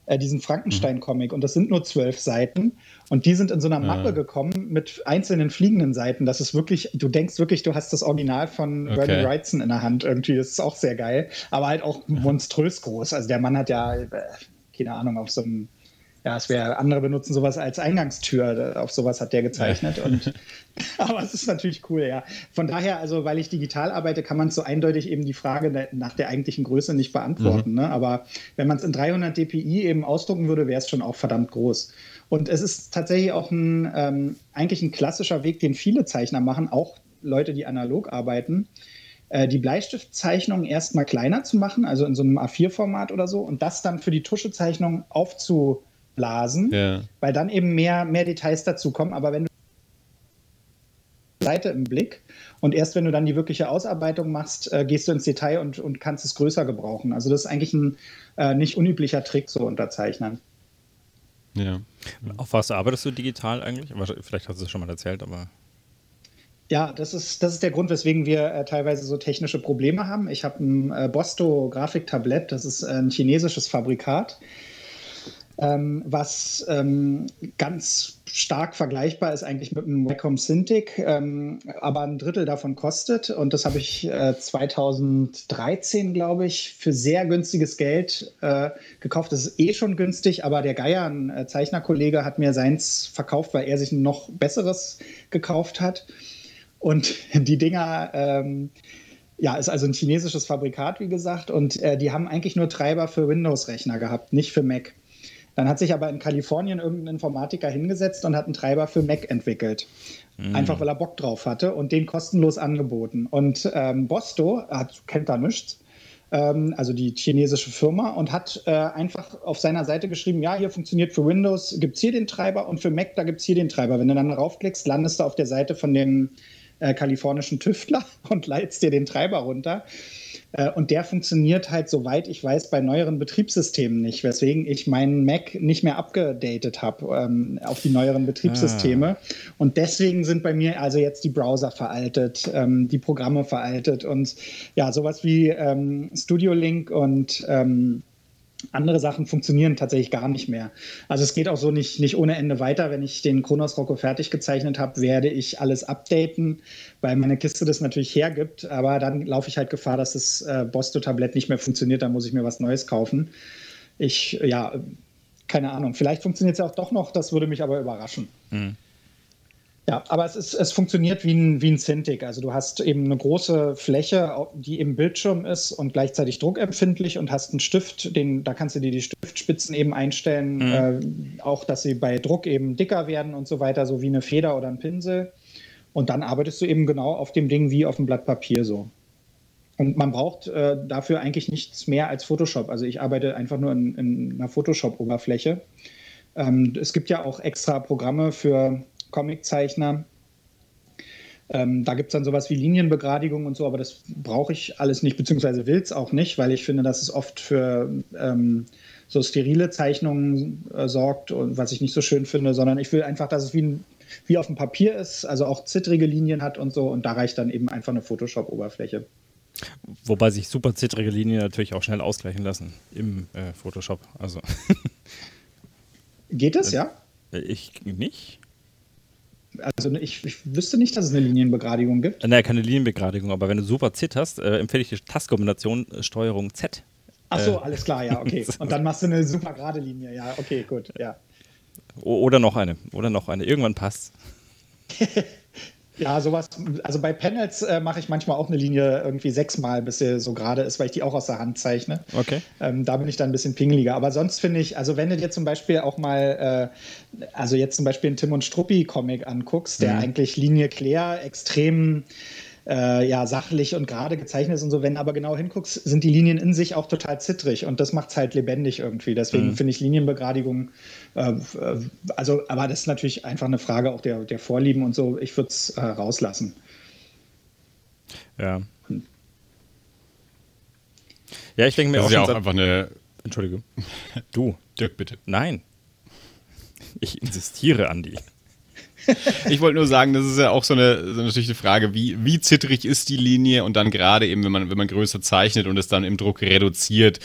äh, diesen Frankenstein-Comic. Und das sind nur zwölf Seiten. Und die sind in so einer Mappe ja. gekommen mit einzelnen fliegenden Seiten. Das ist wirklich, du denkst wirklich, du hast das Original von okay. Bernie Wrightson in der Hand irgendwie. Das ist auch sehr geil. Aber halt auch monströs groß. Also der Mann hat ja, äh, keine Ahnung, auf so einem ja, es wäre, andere benutzen sowas als Eingangstür. Auf sowas hat der gezeichnet. Und, aber es ist natürlich cool, ja. Von daher, also weil ich digital arbeite, kann man so eindeutig eben die Frage nach der eigentlichen Größe nicht beantworten. Mhm. Ne? Aber wenn man es in 300 dpi eben ausdrucken würde, wäre es schon auch verdammt groß. Und es ist tatsächlich auch ein, ähm, eigentlich ein klassischer Weg, den viele Zeichner machen, auch Leute, die analog arbeiten äh, die Bleistiftzeichnung erstmal kleiner zu machen, also in so einem A4-Format oder so, und das dann für die Tuschezeichnung aufzu, blasen, ja. weil dann eben mehr, mehr Details dazukommen. Aber wenn du Seite im Blick und erst wenn du dann die wirkliche Ausarbeitung machst, äh, gehst du ins Detail und, und kannst es größer gebrauchen. Also das ist eigentlich ein äh, nicht unüblicher Trick so unterzeichnen. Ja. Auf was arbeitest du digital eigentlich? Vielleicht hast du es schon mal erzählt, aber. Ja, das ist, das ist der Grund, weswegen wir äh, teilweise so technische Probleme haben. Ich habe ein äh, Bosto Grafiktablett, das ist ein chinesisches Fabrikat ähm, was ähm, ganz stark vergleichbar ist eigentlich mit einem Wacom Cintiq, ähm, aber ein Drittel davon kostet. Und das habe ich äh, 2013, glaube ich, für sehr günstiges Geld äh, gekauft. Das ist eh schon günstig, aber der Geier, ein äh, Zeichnerkollege, hat mir seins verkauft, weil er sich ein noch besseres gekauft hat. Und die Dinger ähm, ja, ist also ein chinesisches Fabrikat, wie gesagt, und äh, die haben eigentlich nur Treiber für Windows-Rechner gehabt, nicht für Mac. Dann hat sich aber in Kalifornien irgendein Informatiker hingesetzt und hat einen Treiber für Mac entwickelt. Mhm. Einfach weil er Bock drauf hatte und den kostenlos angeboten. Und ähm, Bosto hat, kennt da nichts, ähm, also die chinesische Firma, und hat äh, einfach auf seiner Seite geschrieben: Ja, hier funktioniert für Windows, gibt es hier den Treiber und für Mac, da gibt es hier den Treiber. Wenn du dann raufklickst, landest du auf der Seite von dem äh, kalifornischen Tüftler und leitest dir den Treiber runter. Äh, und der funktioniert halt, soweit ich weiß, bei neueren Betriebssystemen nicht, weswegen ich meinen Mac nicht mehr abgedatet habe ähm, auf die neueren Betriebssysteme. Ah. Und deswegen sind bei mir also jetzt die Browser veraltet, ähm, die Programme veraltet und ja, sowas wie ähm, Studio Link und ähm, andere Sachen funktionieren tatsächlich gar nicht mehr. Also es geht auch so nicht, nicht ohne Ende weiter. Wenn ich den Kronos Rocco fertig gezeichnet habe, werde ich alles updaten, weil meine Kiste das natürlich hergibt. Aber dann laufe ich halt Gefahr, dass das äh, Bosto-Tablett nicht mehr funktioniert. Dann muss ich mir was Neues kaufen. Ich, ja, keine Ahnung. Vielleicht funktioniert es ja auch doch noch. Das würde mich aber überraschen. Mhm. Ja, aber es, ist, es funktioniert wie ein, wie ein Cintiq. Also du hast eben eine große Fläche, die im Bildschirm ist und gleichzeitig druckempfindlich und hast einen Stift, den, da kannst du dir die Stiftspitzen eben einstellen, mhm. äh, auch dass sie bei Druck eben dicker werden und so weiter, so wie eine Feder oder ein Pinsel. Und dann arbeitest du eben genau auf dem Ding wie auf dem Blatt Papier so. Und man braucht äh, dafür eigentlich nichts mehr als Photoshop. Also ich arbeite einfach nur in, in einer Photoshop-Oberfläche. Ähm, es gibt ja auch extra Programme für Comiczeichner. Ähm, da gibt es dann sowas wie Linienbegradigung und so, aber das brauche ich alles nicht, beziehungsweise will es auch nicht, weil ich finde, dass es oft für ähm, so sterile Zeichnungen äh, sorgt und was ich nicht so schön finde, sondern ich will einfach, dass es wie, ein, wie auf dem Papier ist, also auch zittrige Linien hat und so und da reicht dann eben einfach eine Photoshop-Oberfläche. Wobei sich super zittrige Linien natürlich auch schnell ausgleichen lassen im äh, Photoshop. Also. Geht es, ja? Äh, ich nicht. Also ich, ich, wüsste nicht, dass es eine Linienbegradigung gibt. Naja, keine Linienbegradigung, aber wenn du super zitterst, äh, empfehle ich die Tastkombination äh, Steuerung Z. Ach so, äh, alles klar, ja, okay. Und dann machst du eine super gerade Linie, ja, okay, gut, ja. Oder noch eine. Oder noch eine. Irgendwann passt. Ja, sowas, also bei Panels äh, mache ich manchmal auch eine Linie irgendwie sechsmal, bis sie so gerade ist, weil ich die auch aus der Hand zeichne. Okay. Ähm, da bin ich dann ein bisschen pingeliger. Aber sonst finde ich, also wenn du dir zum Beispiel auch mal, äh, also jetzt zum Beispiel einen Tim und Struppi-Comic anguckst, der mhm. eigentlich Linie Claire extrem äh, ja, sachlich und gerade gezeichnet ist und so. Wenn aber genau hinguckst, sind die Linien in sich auch total zittrig und das macht es halt lebendig irgendwie. Deswegen mhm. finde ich Linienbegradigung, äh, also, aber das ist natürlich einfach eine Frage auch der, der Vorlieben und so. Ich würde es äh, rauslassen. Ja. Ja, ich denke mir das auch. ist ja auch einfach eine. Entschuldigung. Du. Dirk, bitte. Nein. Ich insistiere, Andi. ich wollte nur sagen, das ist ja auch so eine, so natürlich eine Frage, wie, wie zittrig ist die Linie und dann gerade eben, wenn man, wenn man größer zeichnet und es dann im Druck reduziert,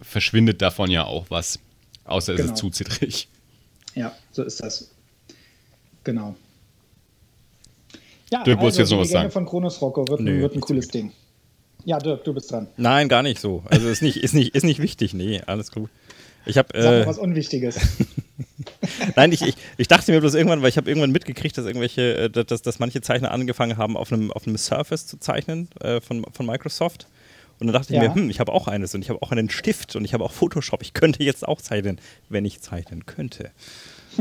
verschwindet davon ja auch was. Außer genau. es ist genau. zu zittrig. Ja, so ist das. Genau. Ja, Dirk, also, jetzt noch was sagen? von Kronos Rocco wird, Nö, wird ein cooles Ding. Ja, Dirk, du bist dran. Nein, gar nicht so. Also ist nicht, ist nicht, ist nicht wichtig. Nee, alles gut. Ich habe. Sag äh, was Unwichtiges. Nein, ich, ich, ich, dachte mir bloß irgendwann, weil ich habe irgendwann mitgekriegt, dass irgendwelche, äh, dass, dass manche Zeichner angefangen haben, auf einem, auf einem Surface zu zeichnen äh, von, von Microsoft. Und dann dachte ja. ich mir, hm, ich habe auch eines und ich habe auch einen Stift und ich habe auch Photoshop. Ich könnte jetzt auch zeichnen, wenn ich zeichnen könnte.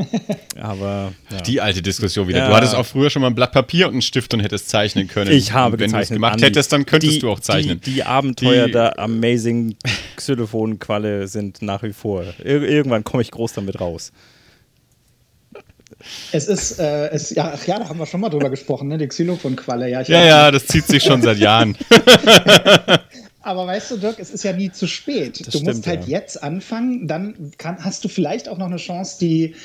Aber ja. die alte Diskussion wieder. Ja. Du hattest auch früher schon mal ein Blatt Papier und einen Stift und hättest zeichnen können. Ich habe und wenn du es gemacht Andi, hättest, dann könntest die, du auch zeichnen. Die, die Abenteuer die, der Amazing Xylophon-Qualle sind nach wie vor. Ir irgendwann komme ich groß damit raus. Es ist, äh, es, ja, ach ja, da haben wir schon mal drüber gesprochen, ne? Die Xylophon-Qualle. Ja, ja, ja, das zieht sich schon seit Jahren. Aber weißt du, Dirk, es ist ja nie zu spät. Das du stimmt, musst halt ja. jetzt anfangen, dann kann, hast du vielleicht auch noch eine Chance, die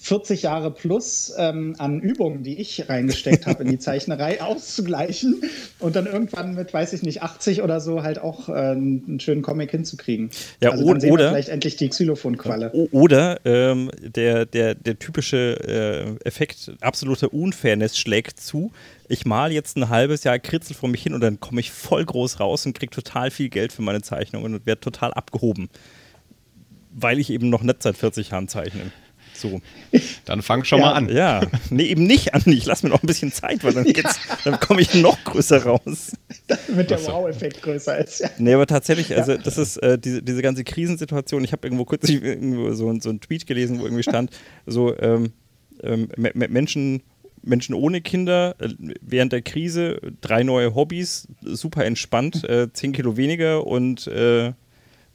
40 Jahre plus ähm, an Übungen, die ich reingesteckt habe in die Zeichnerei, auszugleichen und dann irgendwann mit, weiß ich nicht, 80 oder so halt auch äh, einen schönen Comic hinzukriegen. Ja, also dann oder vielleicht endlich die Xylophonqualle. Oder ähm, der, der, der typische äh, Effekt absoluter Unfairness schlägt zu ich mal jetzt ein halbes Jahr Kritzel vor mich hin und dann komme ich voll groß raus und kriege total viel Geld für meine Zeichnungen und werde total abgehoben. Weil ich eben noch nicht seit 40 Jahren zeichne. So. Dann fang schon ja, mal an. Ja, nee, eben nicht an. Ich lasse mir noch ein bisschen Zeit, weil dann, ja. dann komme ich noch größer raus. Damit der Wow-Effekt größer ist. Ja. Nee, aber tatsächlich, also das ist äh, diese, diese ganze Krisensituation. Ich habe irgendwo kurz irgendwo so, so einen Tweet gelesen, wo irgendwie stand, so ähm, ähm, Menschen Menschen ohne Kinder äh, während der Krise, drei neue Hobbys, super entspannt, äh, zehn Kilo weniger und äh,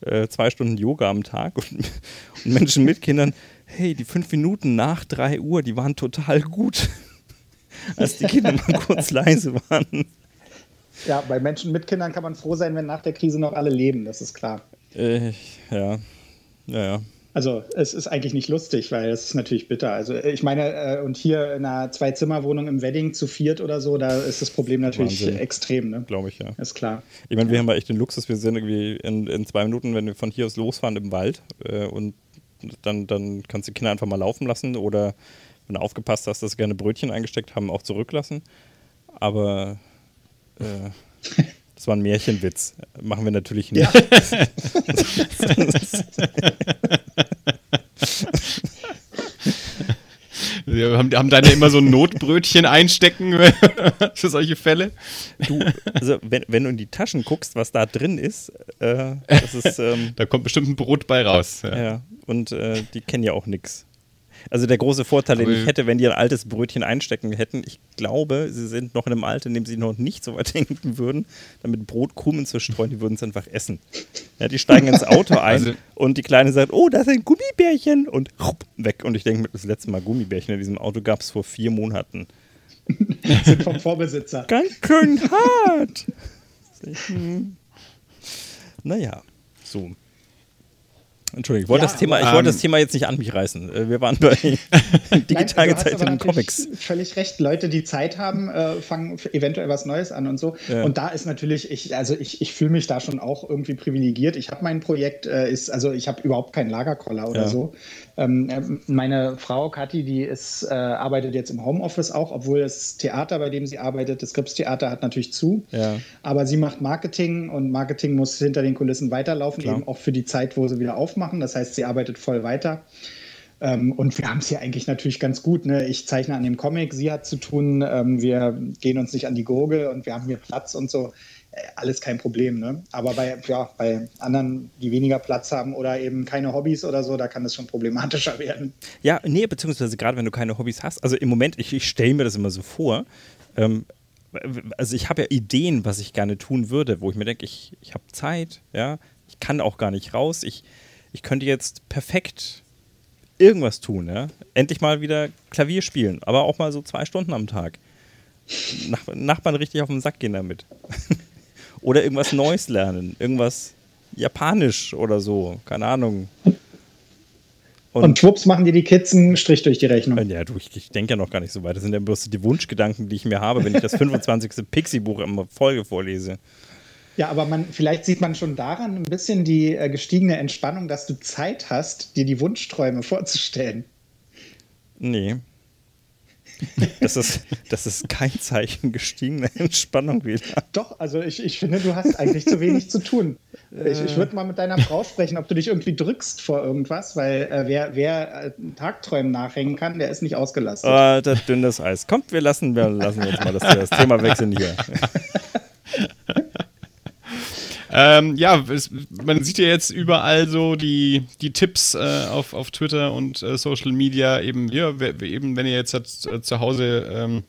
äh, zwei Stunden Yoga am Tag. Und, und, Menschen mit Kindern, hey, die fünf Minuten nach drei Uhr, die waren total gut, als die Kinder mal kurz leise waren. Ja, bei Menschen mit Kindern kann man froh sein, wenn nach der Krise noch alle leben, das ist klar. Äh, ja, ja, ja. Also es ist eigentlich nicht lustig, weil es ist natürlich bitter. Also ich meine, äh, und hier in einer Zwei-Zimmer-Wohnung im Wedding zu viert oder so, da ist das Problem natürlich Wahnsinn. extrem. Ne? Glaube ich, ja. Ist klar. Ich meine, wir haben ja echt den Luxus, wir sind irgendwie in, in zwei Minuten, wenn wir von hier aus losfahren im Wald äh, und dann, dann kannst du die Kinder einfach mal laufen lassen oder wenn du aufgepasst hast, dass sie gerne Brötchen eingesteckt haben, auch zurücklassen. Aber äh, Das war ein Märchenwitz. Machen wir natürlich nicht. Ja. Wir haben, haben deine immer so ein Notbrötchen einstecken für solche Fälle? Du, also wenn, wenn, du in die Taschen guckst, was da drin ist, äh, ist ähm, da kommt bestimmt ein Brot bei raus. Ja, ja und äh, die kennen ja auch nichts. Also der große Vorteil, den ich hätte, wenn die ein altes Brötchen einstecken hätten, ich glaube, sie sind noch in einem Alter, in dem sie noch nicht so weit denken würden, damit Brotkrumen zu streuen, die würden es einfach essen. Ja, die steigen ins Auto ein also, und die Kleine sagt, oh, das ist ein Gummibärchen und rupp, weg. Und ich denke, das letzte Mal Gummibärchen in diesem Auto gab es vor vier Monaten. sind vom Vorbesitzer. Ganz schön hart. naja, so. Entschuldigung, ich wollte, ja, das, Thema, ich ähm, wollte das Thema jetzt nicht an mich reißen. Äh, wir waren bei digital gezeichneten Comics. Völlig recht. Leute, die Zeit haben, äh, fangen eventuell was Neues an und so. Ja. Und da ist natürlich, ich, also ich, ich fühle mich da schon auch irgendwie privilegiert. Ich habe mein Projekt, äh, ist, also ich habe überhaupt keinen Lagerkoller oder ja. so. Ähm, äh, meine Frau Kathi, die ist, äh, arbeitet jetzt im Homeoffice auch, obwohl das Theater, bei dem sie arbeitet, das Gripstheater hat natürlich zu. Ja. Aber sie macht Marketing und Marketing muss hinter den Kulissen weiterlaufen, Klar. eben auch für die Zeit, wo sie wieder aufmacht machen. Das heißt, sie arbeitet voll weiter. Ähm, und wir haben es hier eigentlich natürlich ganz gut. Ne? Ich zeichne an dem Comic, sie hat zu tun, ähm, wir gehen uns nicht an die Gurgel und wir haben hier Platz und so. Alles kein Problem. Ne? Aber bei, ja, bei anderen, die weniger Platz haben oder eben keine Hobbys oder so, da kann es schon problematischer werden. Ja, nee, beziehungsweise gerade wenn du keine Hobbys hast. Also im Moment, ich, ich stelle mir das immer so vor. Ähm, also ich habe ja Ideen, was ich gerne tun würde, wo ich mir denke, ich, ich habe Zeit, ja, ich kann auch gar nicht raus. Ich, ich könnte jetzt perfekt irgendwas tun, ja. Endlich mal wieder Klavier spielen, aber auch mal so zwei Stunden am Tag. Nach, Nachbarn richtig auf den Sack gehen damit. oder irgendwas Neues lernen, irgendwas Japanisch oder so, keine Ahnung. Und, und schwupps machen dir die Kids einen Strich durch die Rechnung. Ja, du, ich, ich denke ja noch gar nicht so weit. Das sind ja bloß die Wunschgedanken, die ich mir habe, wenn ich das 25. Pixie-Buch immer Folge vorlese. Ja, aber man, vielleicht sieht man schon daran ein bisschen die äh, gestiegene Entspannung, dass du Zeit hast, dir die Wunschträume vorzustellen. Nee. Das ist, das ist kein Zeichen gestiegener Entspannung wieder. Doch, also ich, ich finde, du hast eigentlich zu wenig zu tun. Ich, ich würde mal mit deiner Frau sprechen, ob du dich irgendwie drückst vor irgendwas, weil äh, wer, wer äh, Tagträumen nachhängen kann, der ist nicht ausgelastet. Oh, das dünnes Eis. Kommt, wir lassen, wir lassen jetzt mal das, das Thema wechseln hier. Ähm, ja, es, man sieht ja jetzt überall so die, die Tipps äh, auf, auf Twitter und äh, Social Media, eben, ja, eben wenn ihr jetzt äh, zu Hause ähm,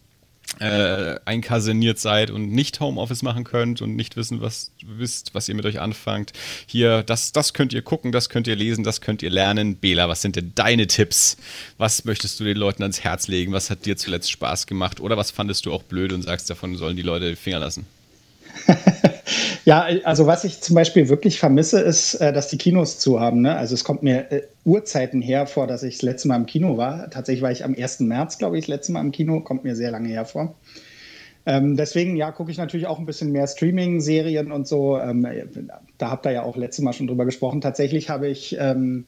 äh, einkasiniert seid und nicht Homeoffice machen könnt und nicht wissen, was wisst, was ihr mit euch anfangt. Hier, das, das könnt ihr gucken, das könnt ihr lesen, das könnt ihr lernen. Bela, was sind denn deine Tipps? Was möchtest du den Leuten ans Herz legen? Was hat dir zuletzt Spaß gemacht? Oder was fandest du auch blöd und sagst, davon sollen die Leute Finger lassen? ja, also was ich zum Beispiel wirklich vermisse, ist, äh, dass die Kinos zu haben. Ne? Also es kommt mir äh, Uhrzeiten her vor, dass ich das letzte Mal im Kino war. Tatsächlich war ich am 1. März, glaube ich, das letzte Mal im Kino. Kommt mir sehr lange her vor. Ähm, deswegen, ja, gucke ich natürlich auch ein bisschen mehr Streaming-Serien und so. Ähm, da habt ihr ja auch letztes Mal schon drüber gesprochen. Tatsächlich habe ich ähm,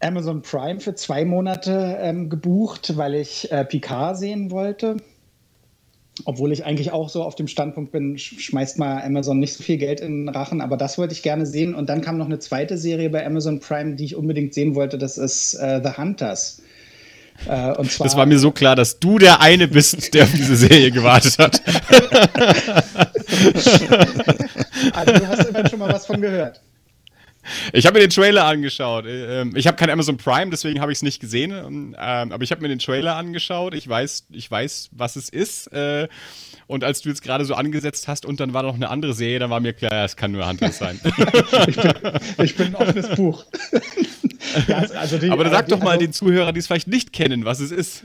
Amazon Prime für zwei Monate ähm, gebucht, weil ich äh, Picard sehen wollte obwohl ich eigentlich auch so auf dem Standpunkt bin, schmeißt mal Amazon nicht so viel Geld in den Rachen, aber das wollte ich gerne sehen. Und dann kam noch eine zweite Serie bei Amazon Prime, die ich unbedingt sehen wollte, das ist äh, The Hunters. Äh, und zwar, das war mir so klar, dass du der eine bist, der auf diese Serie gewartet hat. also du hast immerhin schon mal was von gehört. Ich habe mir den Trailer angeschaut. Ähm, ich habe kein Amazon Prime, deswegen habe ich es nicht gesehen. Ähm, aber ich habe mir den Trailer angeschaut. Ich weiß, ich weiß, was es ist. Äh, und als du jetzt gerade so angesetzt hast und dann war noch eine andere Serie, dann war mir klar, es kann nur Hunters sein. ich, bin, ich, bin, ein offenes Buch. ja, also die, aber sag die, doch mal also, den Zuhörern, die es vielleicht nicht kennen, was es ist.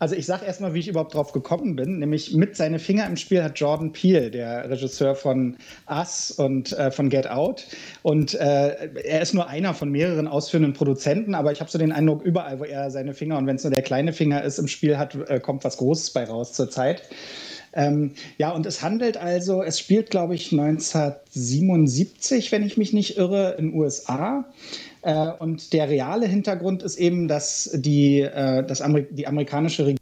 Also ich sage erstmal, wie ich überhaupt drauf gekommen bin. Nämlich mit seine Finger im Spiel hat Jordan Peele, der Regisseur von Us und äh, von Get Out. Und äh, er ist nur einer von mehreren ausführenden Produzenten, aber ich habe so den Eindruck, überall, wo er seine Finger und wenn es nur der kleine Finger ist im Spiel hat, äh, kommt was Großes bei raus zurzeit. Ähm, ja, und es handelt also, es spielt, glaube ich, 1977, wenn ich mich nicht irre, in den USA. Äh, und der reale Hintergrund ist eben, dass die, äh, das Ameri die amerikanische Regierung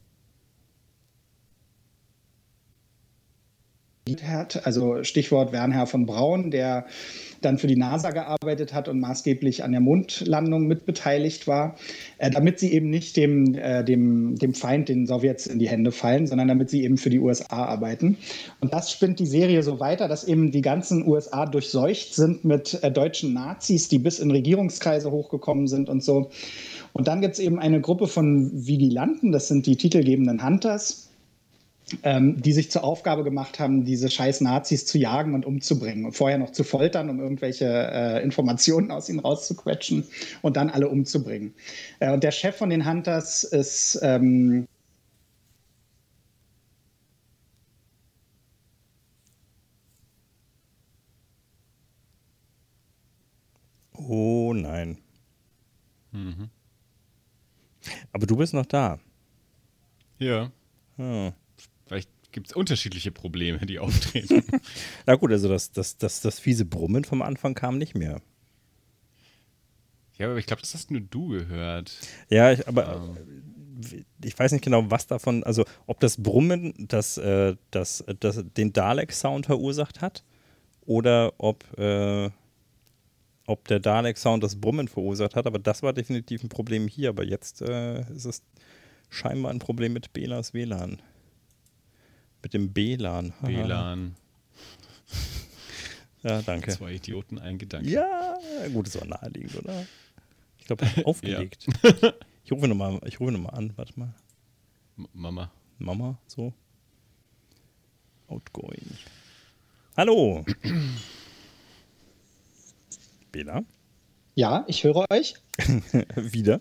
hat, also Stichwort Wernher von Braun, der dann für die NASA gearbeitet hat und maßgeblich an der Mondlandung mitbeteiligt war, äh, damit sie eben nicht dem, äh, dem, dem Feind, den Sowjets, in die Hände fallen, sondern damit sie eben für die USA arbeiten. Und das spinnt die Serie so weiter, dass eben die ganzen USA durchseucht sind mit äh, deutschen Nazis, die bis in Regierungskreise hochgekommen sind und so. Und dann gibt es eben eine Gruppe von Vigilanten, das sind die titelgebenden Hunters, ähm, die sich zur Aufgabe gemacht haben, diese scheiß Nazis zu jagen und umzubringen und vorher noch zu foltern, um irgendwelche äh, Informationen aus ihnen rauszuquetschen und dann alle umzubringen. Äh, und der Chef von den Hunters ist ähm, Oh nein. Mhm. Aber du bist noch da. Ja. Hm gibt es unterschiedliche Probleme, die auftreten. Na gut, also das, das, das, das fiese Brummen vom Anfang kam nicht mehr. Ja, aber ich glaube, das hast nur du gehört. Ja, ich, aber ähm. ich weiß nicht genau, was davon, also ob das Brummen das, äh, das, das, den Dalek-Sound verursacht hat oder ob, äh, ob der Dalek-Sound das Brummen verursacht hat, aber das war definitiv ein Problem hier. Aber jetzt äh, ist es scheinbar ein Problem mit Belas WLAN. Mit dem BLAN. WLAN. ja, danke. Zwei Idioten, ein Gedanke. Ja, gut, das war naheliegend, oder? Ich glaube, aufgelegt. ich rufe nochmal noch an, warte mal. M Mama. Mama, so. Outgoing. Hallo. Bela? Ja, ich höre euch. Wieder?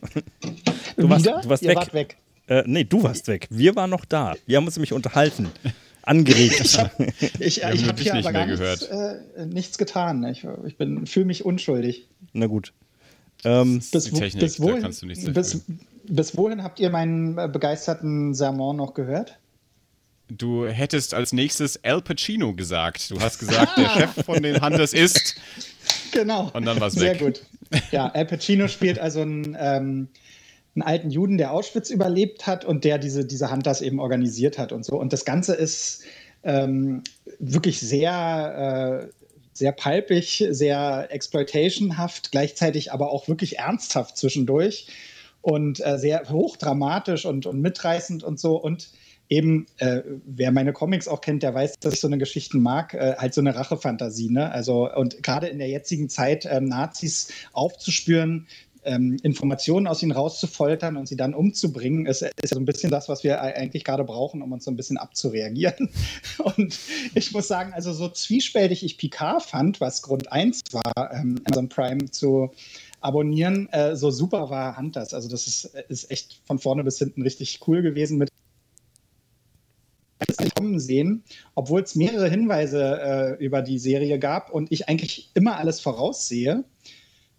Du warst, Wieder? Du warst Ihr weg. wart weg. Äh, nee, du warst weg. Wir waren noch da. Wir haben uns nämlich unterhalten. Angeregt. Ich habe ich, ich hab dich hier nicht aber gar nichts, äh, nichts getan. Ich, ich fühle mich unschuldig. Na gut. Ähm, Bis, Technik, bis, da wohin, kannst du nichts bis, bis wohin habt ihr meinen äh, begeisterten Sermon noch gehört? Du hättest als nächstes Al Pacino gesagt. Du hast gesagt, der Chef von den Hunters ist. Genau. Und dann war's Sehr weg. gut. Ja, Al Pacino spielt also einen, ähm, einen alten Juden, der Auschwitz überlebt hat und der diese, diese Hunters eben organisiert hat und so. Und das Ganze ist ähm, wirklich sehr, äh, sehr palpig, sehr exploitationhaft, gleichzeitig aber auch wirklich ernsthaft zwischendurch und äh, sehr hochdramatisch und, und mitreißend und so. Und eben, äh, wer meine Comics auch kennt, der weiß, dass ich so eine Geschichten mag, äh, halt so eine Rachefantasie. Ne? Also, und gerade in der jetzigen Zeit ähm, Nazis aufzuspüren, ähm, Informationen aus ihnen rauszufoltern und sie dann umzubringen, ist, ist so ein bisschen das, was wir eigentlich gerade brauchen, um uns so ein bisschen abzureagieren. Und ich muss sagen, also so zwiespältig ich Picard fand, was Grund 1 war, ähm, Amazon Prime zu abonnieren, äh, so super war Hunters. Also das ist, ist echt von vorne bis hinten richtig cool gewesen mit kommen sehen, obwohl es mehrere Hinweise äh, über die Serie gab und ich eigentlich immer alles voraussehe,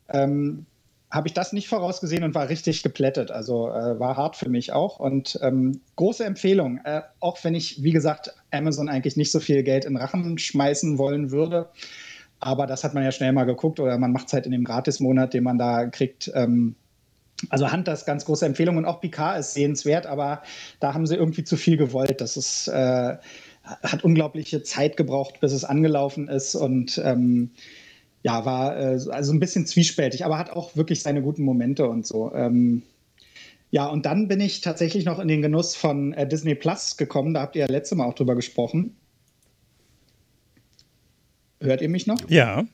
ähm, habe ich das nicht vorausgesehen und war richtig geplättet. Also äh, war hart für mich auch und ähm, große Empfehlung. Äh, auch wenn ich, wie gesagt, Amazon eigentlich nicht so viel Geld in Rachen schmeißen wollen würde. Aber das hat man ja schnell mal geguckt oder man macht es halt in dem Gratismonat, den man da kriegt. Ähm, also Hunters ganz große Empfehlung und auch Picard ist sehenswert, aber da haben sie irgendwie zu viel gewollt. Das ist, äh, hat unglaubliche Zeit gebraucht, bis es angelaufen ist und ähm, ja, war äh, also ein bisschen zwiespältig, aber hat auch wirklich seine guten Momente und so. Ähm, ja, und dann bin ich tatsächlich noch in den Genuss von äh, Disney Plus gekommen. Da habt ihr ja letztes Mal auch drüber gesprochen. Hört ihr mich noch? ja,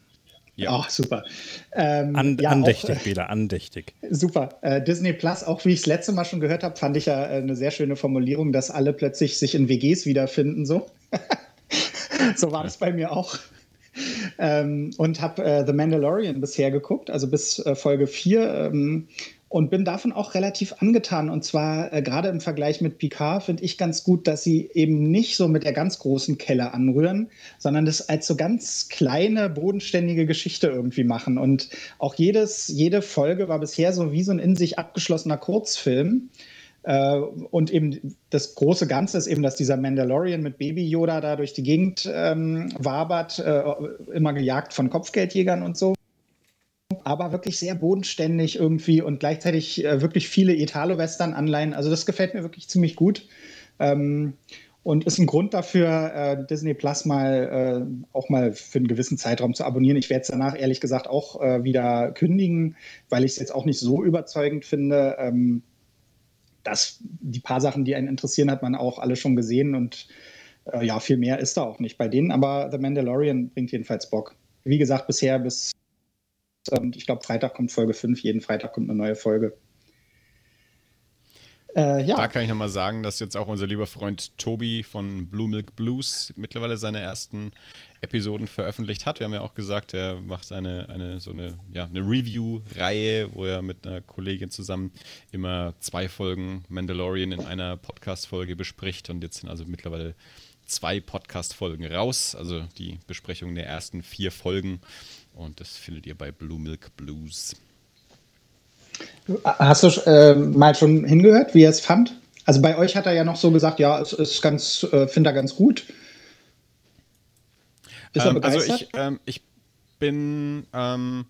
Ja. Ach, super. Ähm, an, ja, andächtig, auch, Bela, andächtig. Super. Äh, Disney Plus, auch wie ich es letzte Mal schon gehört habe, fand ich ja äh, eine sehr schöne Formulierung, dass alle plötzlich sich in WGs wiederfinden. So, so war das bei mir auch. Ähm, und habe äh, The Mandalorian bisher geguckt, also bis äh, Folge 4. Ähm, und bin davon auch relativ angetan. Und zwar äh, gerade im Vergleich mit Picard finde ich ganz gut, dass sie eben nicht so mit der ganz großen Kelle anrühren, sondern das als so ganz kleine, bodenständige Geschichte irgendwie machen. Und auch jedes, jede Folge war bisher so wie so ein in sich abgeschlossener Kurzfilm. Äh, und eben das große Ganze ist eben, dass dieser Mandalorian mit Baby Yoda da durch die Gegend ähm, wabert, äh, immer gejagt von Kopfgeldjägern und so aber wirklich sehr bodenständig irgendwie und gleichzeitig äh, wirklich viele Italo-Western-Anleihen. Also das gefällt mir wirklich ziemlich gut. Ähm, und ist ein Grund dafür, äh, Disney Plus mal äh, auch mal für einen gewissen Zeitraum zu abonnieren. Ich werde es danach ehrlich gesagt auch äh, wieder kündigen, weil ich es jetzt auch nicht so überzeugend finde. Ähm, dass die paar Sachen, die einen interessieren, hat man auch alle schon gesehen und äh, ja, viel mehr ist da auch nicht bei denen. Aber The Mandalorian bringt jedenfalls Bock. Wie gesagt, bisher bis und ich glaube, Freitag kommt Folge 5, jeden Freitag kommt eine neue Folge. Äh, ja. Da kann ich nochmal sagen, dass jetzt auch unser lieber Freund Tobi von Blue Milk Blues mittlerweile seine ersten Episoden veröffentlicht hat. Wir haben ja auch gesagt, er macht eine, eine so eine, ja, eine Review-Reihe, wo er mit einer Kollegin zusammen immer zwei Folgen Mandalorian in einer Podcast-Folge bespricht. Und jetzt sind also mittlerweile zwei Podcast-Folgen raus, also die Besprechung der ersten vier Folgen. Und das findet ihr bei Blue Milk Blues. Hast du äh, mal schon hingehört, wie er es fand? Also bei euch hat er ja noch so gesagt, ja, es ist ganz, äh, finde er ganz gut. Ist ähm, er begeistert? Also ich, ähm, ich bin, ähm,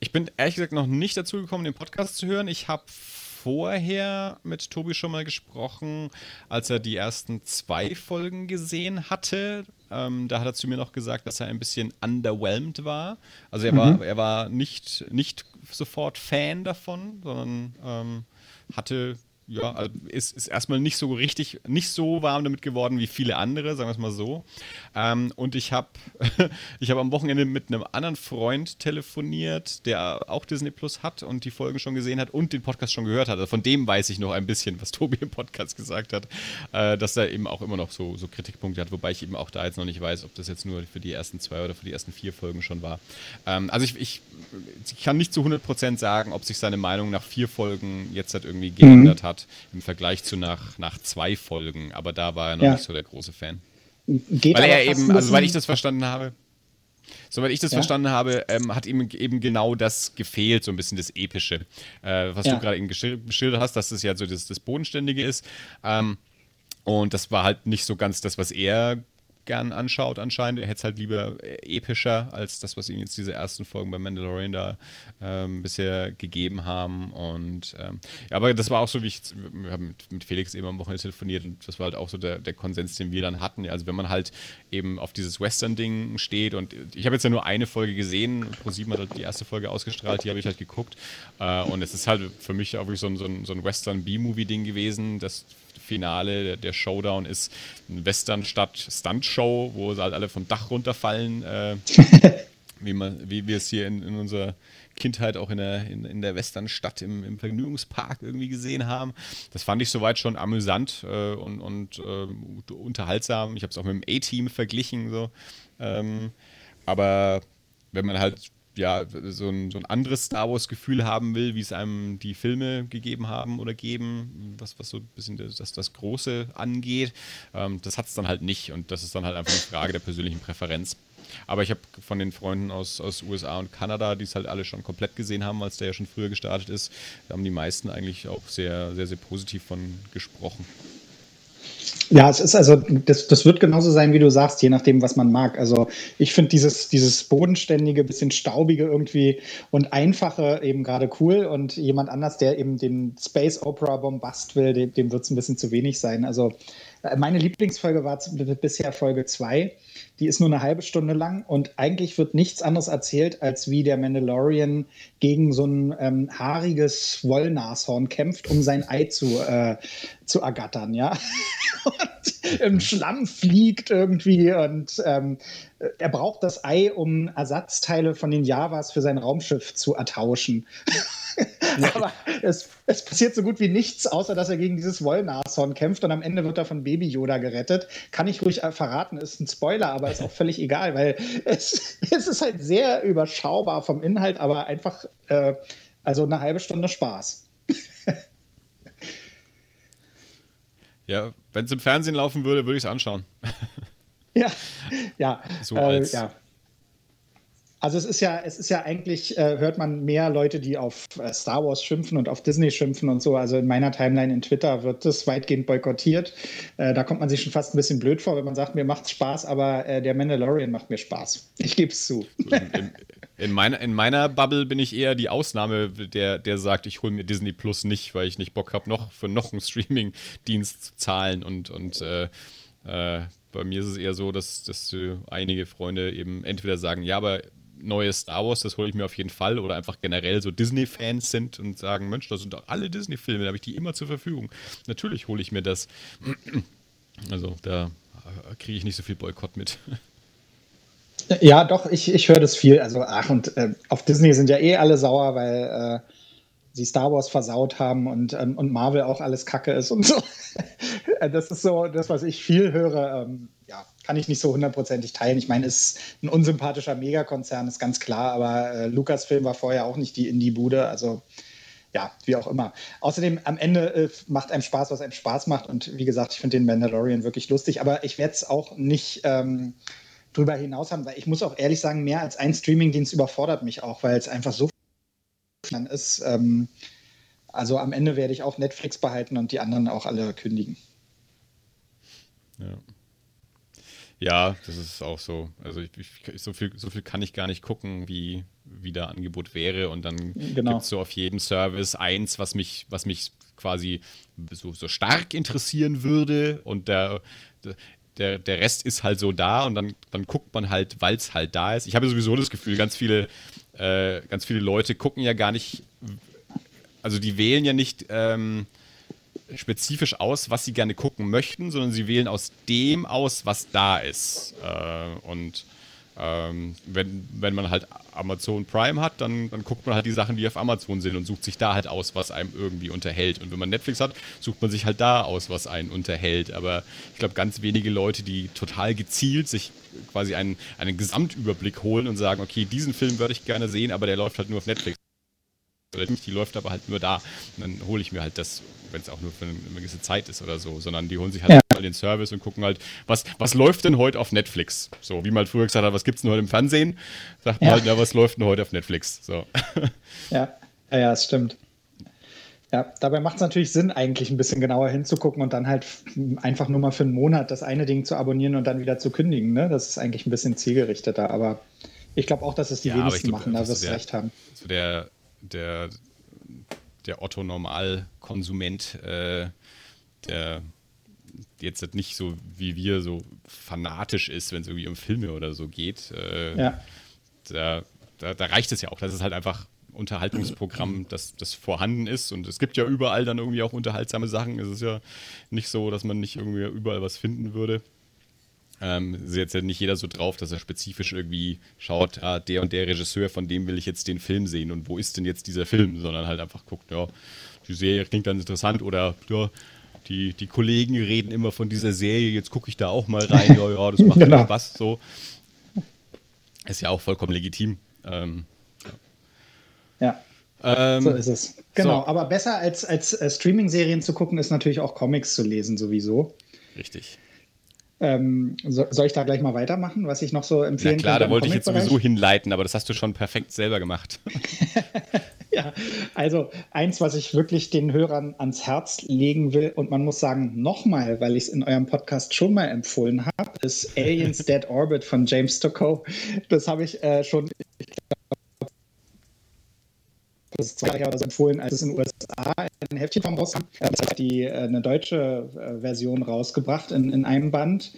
ich bin ehrlich gesagt noch nicht dazu gekommen, den Podcast zu hören. Ich habe vorher mit Tobi schon mal gesprochen, als er die ersten zwei Folgen gesehen hatte. Ähm, da hat er zu mir noch gesagt, dass er ein bisschen underwhelmed war. Also er mhm. war, er war nicht, nicht sofort Fan davon, sondern ähm, hatte ja, also ist, ist erstmal nicht so richtig, nicht so warm damit geworden wie viele andere, sagen wir es mal so. Ähm, und ich habe ich hab am Wochenende mit einem anderen Freund telefoniert, der auch Disney Plus hat und die Folgen schon gesehen hat und den Podcast schon gehört hat. Also von dem weiß ich noch ein bisschen, was Tobi im Podcast gesagt hat, äh, dass er eben auch immer noch so, so Kritikpunkte hat, wobei ich eben auch da jetzt noch nicht weiß, ob das jetzt nur für die ersten zwei oder für die ersten vier Folgen schon war. Ähm, also ich, ich, ich, kann nicht zu 100% sagen, ob sich seine Meinung nach vier Folgen jetzt halt irgendwie geändert mhm. hat hat im Vergleich zu nach, nach zwei Folgen. Aber da war er noch ja. nicht so der große Fan. Geht weil er eben, also weil ich das verstanden habe, Soweit ich das ja. verstanden habe, ähm, hat ihm eben genau das gefehlt, so ein bisschen das Epische. Äh, was ja. du gerade eben geschildert hast, dass das ja so das, das Bodenständige ist. Ähm, und das war halt nicht so ganz das, was er gern anschaut anscheinend. Er hätte es halt lieber epischer als das, was ihm jetzt diese ersten Folgen bei Mandalorian da ähm, bisher gegeben haben. Und ähm, ja, aber das war auch so, wie ich wir haben mit, Felix eben am Wochenende telefoniert und das war halt auch so der, der Konsens, den wir dann hatten. Also wenn man halt eben auf dieses Western-Ding steht und ich habe jetzt ja nur eine Folge gesehen, ProSieben hat halt die erste Folge ausgestrahlt, die habe ich halt geguckt. Äh, und es ist halt für mich auch wirklich so ein, so ein, so ein Western-B-Movie-Ding gewesen, das Finale, der, Showdown ist eine Westernstadt-Stunt-Show, wo halt alle vom Dach runterfallen, äh, wie, man, wie wir es hier in, in unserer Kindheit auch in der, in, in der Westernstadt im, im Vergnügungspark irgendwie gesehen haben. Das fand ich soweit schon amüsant äh, und, und äh, unterhaltsam. Ich habe es auch mit dem A-Team verglichen. So. Ähm, aber wenn man halt ja, so ein, so ein anderes Star Wars-Gefühl haben will, wie es einem die Filme gegeben haben oder geben, was, was so ein bisschen das, das Große angeht. Ähm, das hat es dann halt nicht und das ist dann halt einfach eine Frage der persönlichen Präferenz. Aber ich habe von den Freunden aus, aus USA und Kanada, die es halt alle schon komplett gesehen haben, als der ja schon früher gestartet ist, da haben die meisten eigentlich auch sehr, sehr, sehr positiv von gesprochen. Ja, es ist also, das, das wird genauso sein, wie du sagst, je nachdem, was man mag. Also ich finde dieses, dieses bodenständige, bisschen staubige irgendwie und einfache eben gerade cool und jemand anders, der eben den Space Opera Bombast will, dem, dem wird es ein bisschen zu wenig sein. Also meine Lieblingsfolge war bisher Folge 2 die ist nur eine halbe Stunde lang und eigentlich wird nichts anderes erzählt, als wie der Mandalorian gegen so ein ähm, haariges Wollnashorn kämpft, um sein Ei zu, äh, zu ergattern, ja. und im Schlamm fliegt irgendwie und ähm, er braucht das Ei, um Ersatzteile von den Javas für sein Raumschiff zu ertauschen. Aber es, es, passiert so gut wie nichts, außer dass er gegen dieses Wollnashorn kämpft und am Ende wird er von Baby Yoda gerettet. Kann ich ruhig verraten, ist ein Spoiler, aber ist auch völlig egal, weil es, es ist halt sehr überschaubar vom Inhalt, aber einfach, äh, also eine halbe Stunde Spaß. ja, wenn es im Fernsehen laufen würde, würde ich es anschauen. ja, ja. So als äh, ja. Also es ist ja, es ist ja eigentlich, äh, hört man mehr Leute, die auf äh, Star Wars schimpfen und auf Disney schimpfen und so. Also in meiner Timeline in Twitter wird das weitgehend boykottiert. Äh, da kommt man sich schon fast ein bisschen blöd vor, wenn man sagt, mir macht's Spaß, aber äh, der Mandalorian macht mir Spaß. Ich gebe es zu. In, in, meiner, in meiner Bubble bin ich eher die Ausnahme, der, der sagt, ich hole mir Disney Plus nicht, weil ich nicht Bock habe, noch für noch einen Streaming-Dienst zu zahlen und, und äh, äh, bei mir ist es eher so, dass, dass einige Freunde eben entweder sagen, ja, aber neues Star Wars, das hole ich mir auf jeden Fall, oder einfach generell so Disney-Fans sind und sagen, Mensch, das sind doch alle Disney-Filme, da habe ich die immer zur Verfügung. Natürlich hole ich mir das. Also da kriege ich nicht so viel Boykott mit. Ja, doch, ich, ich höre das viel. Also, ach, und äh, auf Disney sind ja eh alle sauer, weil äh, sie Star Wars versaut haben und, ähm, und Marvel auch alles Kacke ist und so. das ist so das, was ich viel höre. Ähm, kann ich nicht so hundertprozentig teilen. Ich meine, es ist ein unsympathischer Megakonzern, ist ganz klar, aber äh, Lucasfilm war vorher auch nicht die Indie-Bude, also ja, wie auch immer. Außerdem am Ende äh, macht einem Spaß, was einem Spaß macht und wie gesagt, ich finde den Mandalorian wirklich lustig, aber ich werde es auch nicht ähm, drüber hinaus haben, weil ich muss auch ehrlich sagen, mehr als ein Streamingdienst überfordert mich auch, weil es einfach so ist. Ähm, also am Ende werde ich auch Netflix behalten und die anderen auch alle kündigen. Ja. Ja, das ist auch so. Also ich, ich, so, viel, so viel kann ich gar nicht gucken, wie, wie da Angebot wäre. Und dann genau. gibt es so auf jedem Service eins, was mich, was mich quasi so, so stark interessieren würde. Und der, der, der Rest ist halt so da und dann, dann guckt man halt, weil es halt da ist. Ich habe sowieso das Gefühl, ganz viele, äh, ganz viele Leute gucken ja gar nicht, also die wählen ja nicht. Ähm, spezifisch aus, was sie gerne gucken möchten, sondern sie wählen aus dem aus, was da ist. Äh, und ähm, wenn, wenn man halt Amazon Prime hat, dann, dann guckt man halt die Sachen, die auf Amazon sind und sucht sich da halt aus, was einem irgendwie unterhält. Und wenn man Netflix hat, sucht man sich halt da aus, was einen unterhält. Aber ich glaube, ganz wenige Leute, die total gezielt sich quasi einen, einen Gesamtüberblick holen und sagen, okay, diesen Film würde ich gerne sehen, aber der läuft halt nur auf Netflix oder nicht, die läuft aber halt nur da. Und dann hole ich mir halt das, wenn es auch nur für eine, gewisse Zeit ist oder so, sondern die holen sich halt ja. mal den Service und gucken halt, was, was läuft denn heute auf Netflix? So, wie man halt früher gesagt hat, was gibt es denn heute im Fernsehen? Sagt man ja. halt, ja, was läuft denn heute auf Netflix? So. Ja, ja, ja, das stimmt. Ja, dabei macht es natürlich Sinn, eigentlich ein bisschen genauer hinzugucken und dann halt einfach nur mal für einen Monat das eine Ding zu abonnieren und dann wieder zu kündigen. Ne? Das ist eigentlich ein bisschen zielgerichteter, aber ich glaube auch, dass es die ja, wenigsten glaub, machen, da wirst du recht haben. So der, der, der Otto-Normal-Konsument, äh, der jetzt nicht so wie wir so fanatisch ist, wenn es irgendwie um Filme oder so geht. Äh, ja. da, da, da, reicht es ja auch. Das ist halt einfach Unterhaltungsprogramm, das, das vorhanden ist. Und es gibt ja überall dann irgendwie auch unterhaltsame Sachen. Es ist ja nicht so, dass man nicht irgendwie überall was finden würde. Ähm, ist jetzt ja nicht jeder so drauf, dass er spezifisch irgendwie schaut, ah, der und der Regisseur, von dem will ich jetzt den Film sehen und wo ist denn jetzt dieser Film, sondern halt einfach guckt, ja, die Serie klingt dann interessant oder ja, die, die Kollegen reden immer von dieser Serie, jetzt gucke ich da auch mal rein, ja, ja, das macht genau. Spaß, so. Ist ja auch vollkommen legitim. Ähm, ja. Ähm, so ist es. Genau, so. aber besser als, als äh, Streaming-Serien zu gucken, ist natürlich auch Comics zu lesen, sowieso. Richtig. Ähm, so, soll ich da gleich mal weitermachen, was ich noch so empfehlen kann? Ja klar, da wollte ich jetzt sowieso hinleiten, aber das hast du schon perfekt selber gemacht. ja, also eins, was ich wirklich den Hörern ans Herz legen will, und man muss sagen, nochmal, weil ich es in eurem Podcast schon mal empfohlen habe, ist Aliens Dead Orbit von James Stockow. Das habe ich äh, schon, ich das ist zwei Jahre oder so empfohlen, als es in den USA ein Heftchenform rauskam. Das hat die äh, eine deutsche äh, Version rausgebracht in, in einem Band.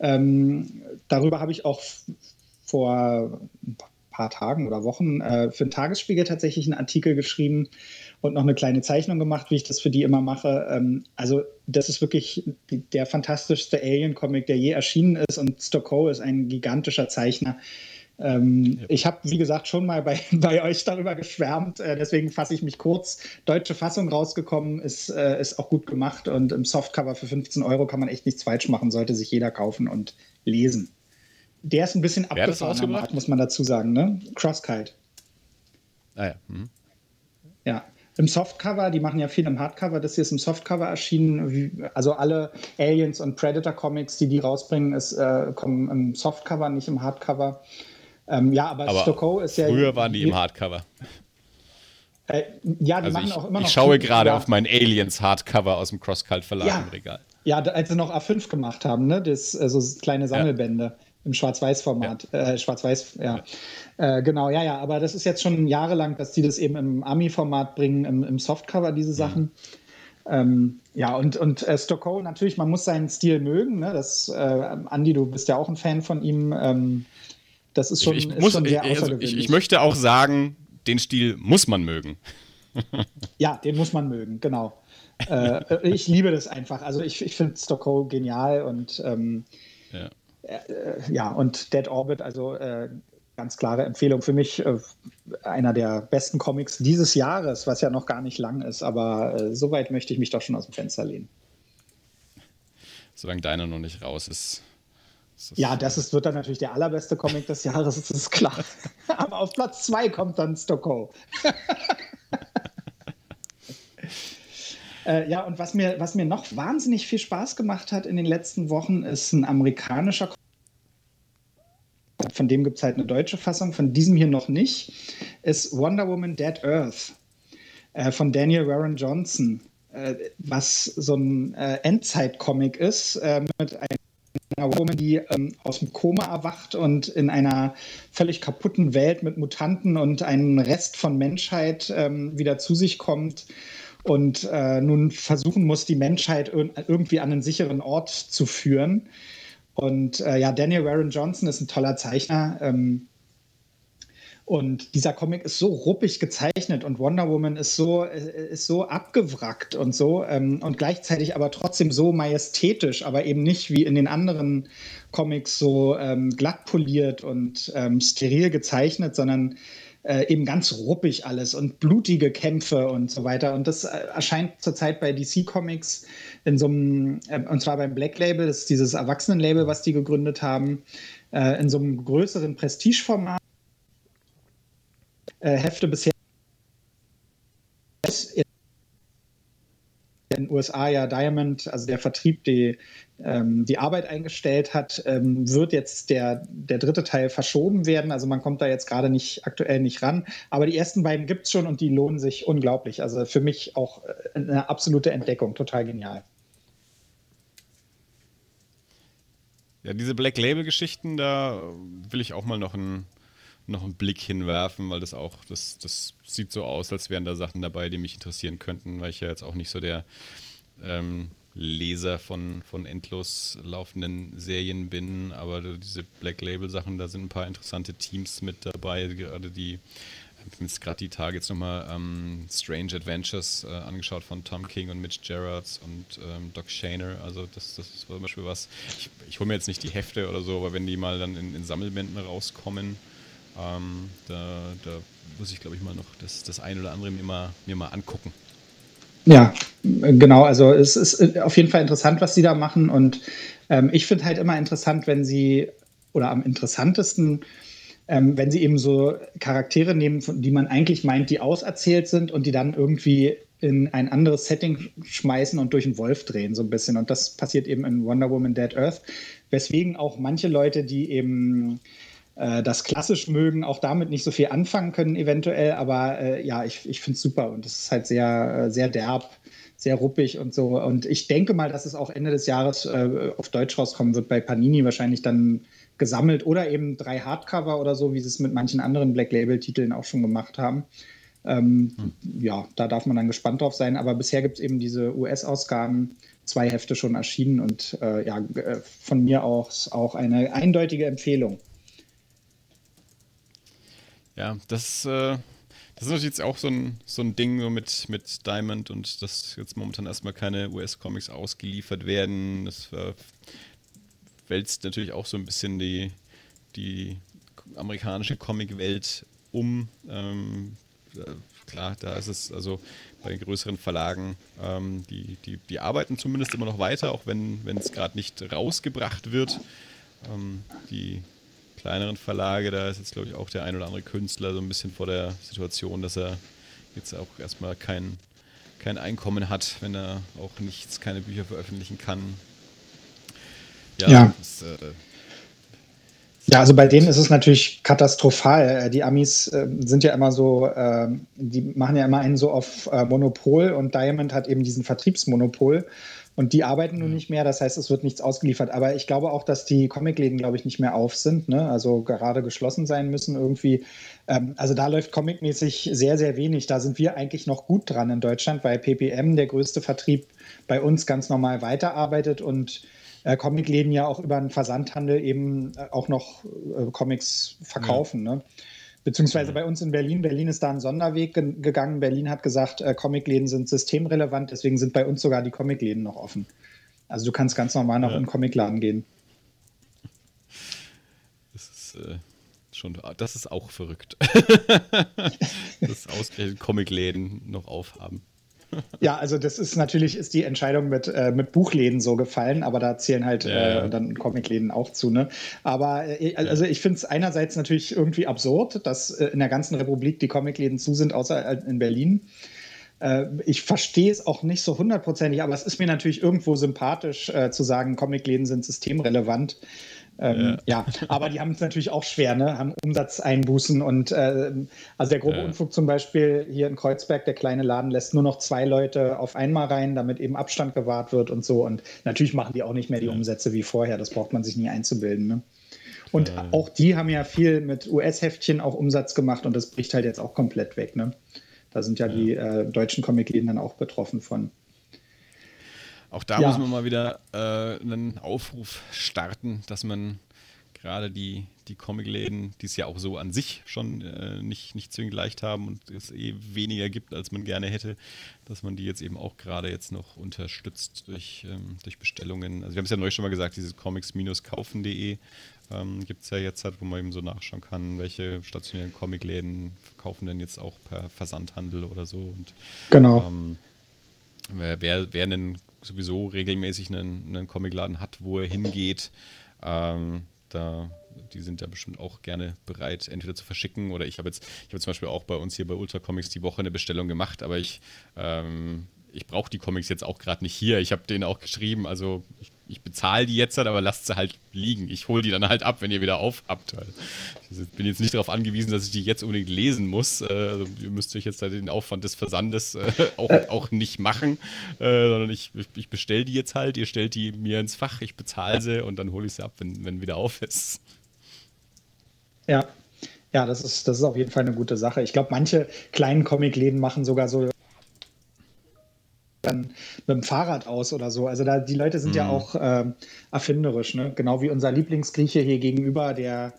Ähm, darüber habe ich auch vor ein paar Tagen oder Wochen äh, für den Tagesspiegel tatsächlich einen Artikel geschrieben und noch eine kleine Zeichnung gemacht, wie ich das für die immer mache. Ähm, also das ist wirklich der fantastischste Alien-Comic, der je erschienen ist und Stockow ist ein gigantischer Zeichner. Ähm, ja. Ich habe, wie gesagt, schon mal bei, bei euch darüber geschwärmt, äh, deswegen fasse ich mich kurz. Deutsche Fassung rausgekommen, ist, äh, ist auch gut gemacht und im Softcover für 15 Euro kann man echt nichts falsch machen, sollte sich jeder kaufen und lesen. Der ist ein bisschen abgefahren, muss man dazu sagen, ne? Crosskite. Ah ja. Mhm. Ja, im Softcover, die machen ja viel im Hardcover, das hier ist im Softcover erschienen. Also alle Aliens und Predator Comics, die die rausbringen, ist, äh, kommen im Softcover, nicht im Hardcover. Ähm, ja, aber, aber Stockow ist ja. Früher waren die im Hardcover. Äh, ja, die also machen ich, auch immer noch. Ich schaue gerade auf mein Aliens Hardcover aus dem Crosscult Verlag ja, im Regal. Ja, als sie noch A5 gemacht haben, ne? Das, also kleine Sammelbände ja. im Schwarz-Weiß-Format. Ja. Äh, Schwarz-Weiß, ja. Äh, genau, ja, ja. Aber das ist jetzt schon jahrelang, dass die das eben im Ami-Format bringen, im, im Softcover, diese mhm. Sachen. Mhm. Ähm, ja, und, und äh, Stockow, natürlich, man muss seinen Stil mögen. Ne? Das, äh, Andi, du bist ja auch ein Fan von ihm. Ähm, das ist schon, ich, ich ist schon sehr ich, also ich, ich möchte auch sagen, den Stil muss man mögen. ja, den muss man mögen, genau. äh, ich liebe das einfach. Also ich, ich finde Stockow genial und ähm, ja. Äh, ja. und Dead Orbit, also äh, ganz klare Empfehlung für mich. Äh, einer der besten Comics dieses Jahres, was ja noch gar nicht lang ist, aber äh, soweit möchte ich mich doch schon aus dem Fenster lehnen. Solange deiner noch nicht raus ist, das ja, das ist, wird dann natürlich der allerbeste Comic des Jahres, das ist klar. Aber auf Platz 2 kommt dann Stockow. äh, ja, und was mir, was mir noch wahnsinnig viel Spaß gemacht hat in den letzten Wochen, ist ein amerikanischer Comic. Von dem gibt es halt eine deutsche Fassung, von diesem hier noch nicht. Ist Wonder Woman Dead Earth äh, von Daniel Warren Johnson, äh, was so ein äh, Endzeit-Comic ist äh, mit einem einer Woman, die ähm, aus dem Koma erwacht und in einer völlig kaputten Welt mit Mutanten und einem Rest von Menschheit ähm, wieder zu sich kommt und äh, nun versuchen muss, die Menschheit irgendwie an einen sicheren Ort zu führen. Und äh, ja, Daniel Warren Johnson ist ein toller Zeichner. Ähm, und dieser Comic ist so ruppig gezeichnet und Wonder Woman ist so, äh, ist so abgewrackt und so ähm, und gleichzeitig aber trotzdem so majestätisch, aber eben nicht wie in den anderen Comics so ähm, glatt poliert und ähm, steril gezeichnet, sondern äh, eben ganz ruppig alles und blutige Kämpfe und so weiter. Und das äh, erscheint zurzeit bei DC Comics in so einem, äh, und zwar beim Black Label, das ist dieses Erwachsenenlabel, was die gegründet haben, äh, in so einem größeren Prestigeformat äh, Hefte bisher in den USA ja Diamond, also der Vertrieb, die ähm, die Arbeit eingestellt hat, ähm, wird jetzt der, der dritte Teil verschoben werden. Also man kommt da jetzt gerade nicht aktuell nicht ran. Aber die ersten beiden gibt es schon und die lohnen sich unglaublich. Also für mich auch äh, eine absolute Entdeckung, total genial. Ja, diese Black Label-Geschichten, da will ich auch mal noch ein noch einen Blick hinwerfen, weil das auch, das, das sieht so aus, als wären da Sachen dabei, die mich interessieren könnten, weil ich ja jetzt auch nicht so der ähm, Leser von, von endlos laufenden Serien bin, aber diese Black Label Sachen, da sind ein paar interessante Teams mit dabei, gerade die ich habe jetzt gerade die Tage jetzt nochmal ähm, Strange Adventures äh, angeschaut von Tom King und Mitch Gerards und ähm, Doc Shaner. Also das, das ist zum Beispiel was. Ich, ich hole mir jetzt nicht die Hefte oder so, aber wenn die mal dann in, in Sammelbänden rauskommen, ähm, da, da, muss ich, glaube ich, mal noch das, das ein oder andere mir mal, mir mal angucken. Ja, genau. Also es ist auf jeden Fall interessant, was sie da machen. Und ähm, ich finde halt immer interessant, wenn sie, oder am interessantesten, ähm, wenn sie eben so Charaktere nehmen, die man eigentlich meint, die auserzählt sind und die dann irgendwie in ein anderes Setting schmeißen und durch einen Wolf drehen, so ein bisschen. Und das passiert eben in Wonder Woman Dead Earth. Weswegen auch manche Leute, die eben äh, das klassisch mögen, auch damit nicht so viel anfangen können, eventuell. Aber äh, ja, ich, ich finde es super und es ist halt sehr, äh, sehr derb, sehr ruppig und so. Und ich denke mal, dass es auch Ende des Jahres äh, auf Deutsch rauskommen wird, bei Panini wahrscheinlich dann gesammelt oder eben drei Hardcover oder so, wie sie es mit manchen anderen Black Label-Titeln auch schon gemacht haben. Ähm, hm. Ja, da darf man dann gespannt drauf sein. Aber bisher gibt es eben diese US-Ausgaben, zwei Hefte schon erschienen und äh, ja, äh, von mir aus auch eine eindeutige Empfehlung. Ja, das, äh, das ist natürlich jetzt auch so ein, so ein Ding so mit, mit Diamond und dass jetzt momentan erstmal keine US-Comics ausgeliefert werden. Das äh, wälzt natürlich auch so ein bisschen die, die amerikanische Comic-Welt um. Ähm, äh, klar, da ist es also bei den größeren Verlagen, ähm, die, die, die arbeiten zumindest immer noch weiter, auch wenn es gerade nicht rausgebracht wird. Ähm, die kleineren Verlage, da ist jetzt, glaube ich, auch der ein oder andere Künstler so ein bisschen vor der Situation, dass er jetzt auch erstmal kein, kein Einkommen hat, wenn er auch nichts, keine Bücher veröffentlichen kann. Ja. ja. Das, äh, ja, also bei denen ist es natürlich katastrophal. Äh, die Amis äh, sind ja immer so, äh, die machen ja immer einen so auf äh, Monopol und Diamond hat eben diesen Vertriebsmonopol. Und die arbeiten nun nicht mehr, das heißt, es wird nichts ausgeliefert. Aber ich glaube auch, dass die Comicläden, glaube ich, nicht mehr auf sind, ne? also gerade geschlossen sein müssen irgendwie. Ähm, also da läuft comicmäßig sehr, sehr wenig. Da sind wir eigentlich noch gut dran in Deutschland, weil PPM, der größte Vertrieb, bei uns ganz normal weiterarbeitet und äh, Comicläden ja auch über einen Versandhandel eben äh, auch noch äh, Comics verkaufen. Ja. Ne? Beziehungsweise mhm. bei uns in Berlin. Berlin ist da einen Sonderweg ge gegangen. Berlin hat gesagt, äh, Comicläden sind systemrelevant, deswegen sind bei uns sogar die Comicläden noch offen. Also du kannst ganz normal noch ja. in den Comicladen gehen. Das ist äh, schon, das ist auch verrückt. dass ausgerechnet Comicläden noch aufhaben ja, also das ist natürlich ist die Entscheidung mit, äh, mit Buchläden so gefallen, aber da zählen halt ja, äh, dann Comicläden auch zu. Ne? Aber äh, also ich finde es einerseits natürlich irgendwie absurd, dass äh, in der ganzen Republik die Comicläden zu sind, außer in Berlin. Äh, ich verstehe es auch nicht so hundertprozentig, aber es ist mir natürlich irgendwo sympathisch äh, zu sagen, Comicläden sind systemrelevant. Ähm, ja. ja. aber die haben es natürlich auch schwer, ne? haben Umsatzeinbußen und äh, also der grobe ja. Unfug zum Beispiel hier in Kreuzberg, der kleine Laden lässt nur noch zwei Leute auf einmal rein, damit eben Abstand gewahrt wird und so. Und natürlich machen die auch nicht mehr die Umsätze wie vorher, das braucht man sich nie einzubilden. Ne? Und auch die haben ja viel mit US-Heftchen auch Umsatz gemacht und das bricht halt jetzt auch komplett weg. Ne? Da sind ja, ja. die äh, deutschen Comic-Läden dann auch betroffen von. Auch da ja. müssen wir mal wieder äh, einen Aufruf starten, dass man gerade die, die Comicläden, die es ja auch so an sich schon äh, nicht, nicht zwingend leicht haben und es eh weniger gibt, als man gerne hätte, dass man die jetzt eben auch gerade jetzt noch unterstützt durch, ähm, durch Bestellungen. Also wir haben es ja neu schon mal gesagt, dieses comics-kaufen.de ähm, gibt es ja jetzt halt, wo man eben so nachschauen kann, welche stationären Comicläden verkaufen denn jetzt auch per Versandhandel oder so. Und, genau. Ähm, wer, wer, wer einen sowieso regelmäßig einen, einen Comicladen hat, wo er hingeht, ähm, da, die sind ja bestimmt auch gerne bereit, entweder zu verschicken oder ich habe jetzt, ich habe zum Beispiel auch bei uns hier bei Ultra Comics die Woche eine Bestellung gemacht, aber ich, ähm, ich brauche die Comics jetzt auch gerade nicht hier. Ich habe denen auch geschrieben, also ich ich bezahle die jetzt, aber lasst sie halt liegen. Ich hole die dann halt ab, wenn ihr wieder auf habt. Ich bin jetzt nicht darauf angewiesen, dass ich die jetzt unbedingt lesen muss. Äh, also ihr müsst euch jetzt halt den Aufwand des Versandes äh, auch, auch nicht machen, äh, sondern ich, ich bestelle die jetzt halt, ihr stellt die mir ins Fach, ich bezahle sie und dann hole ich sie ab, wenn, wenn wieder auf ist. Ja, ja, das ist, das ist auf jeden Fall eine gute Sache. Ich glaube, manche kleinen Comicläden machen sogar so dann mit dem Fahrrad aus oder so. Also da, die Leute sind mhm. ja auch äh, erfinderisch, ne? Genau wie unser Lieblingsgrieche hier gegenüber, der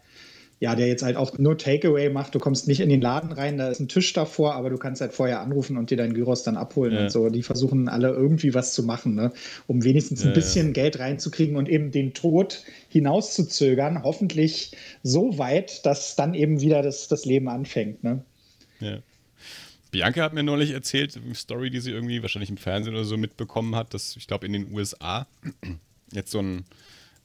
ja, der jetzt halt auch nur Takeaway macht. Du kommst nicht in den Laden rein, da ist ein Tisch davor, aber du kannst halt vorher anrufen und dir deinen Gyros dann abholen ja. und so. Die versuchen alle irgendwie was zu machen, ne? um wenigstens ein ja, bisschen ja. Geld reinzukriegen und eben den Tod hinauszuzögern. Hoffentlich so weit, dass dann eben wieder das, das Leben anfängt. Ne? Ja. Bianca hat mir neulich erzählt, eine Story, die sie irgendwie wahrscheinlich im Fernsehen oder so mitbekommen hat, dass ich glaube in den USA jetzt so ein,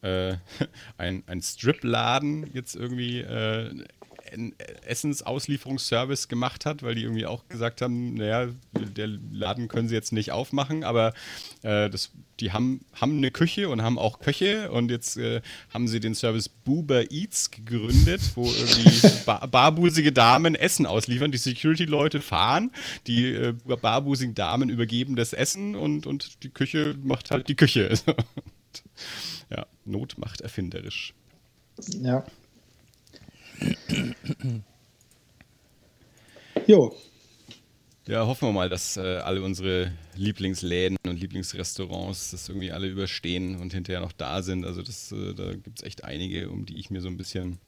äh, ein, ein Strip-Laden jetzt irgendwie äh, Essensauslieferungsservice gemacht hat, weil die irgendwie auch gesagt haben, naja, der Laden können sie jetzt nicht aufmachen, aber äh, das, die haben, haben eine Küche und haben auch Köche und jetzt äh, haben sie den Service Boober Eats gegründet, wo irgendwie bar barbusige Damen Essen ausliefern, die Security-Leute fahren, die äh, barbusigen Damen übergeben das Essen und, und die Küche macht halt die Küche. ja, Not macht erfinderisch. Ja. Jo. Ja, hoffen wir mal, dass äh, alle unsere Lieblingsläden und Lieblingsrestaurants das irgendwie alle überstehen und hinterher noch da sind. Also das, äh, da gibt es echt einige, um die ich mir so ein bisschen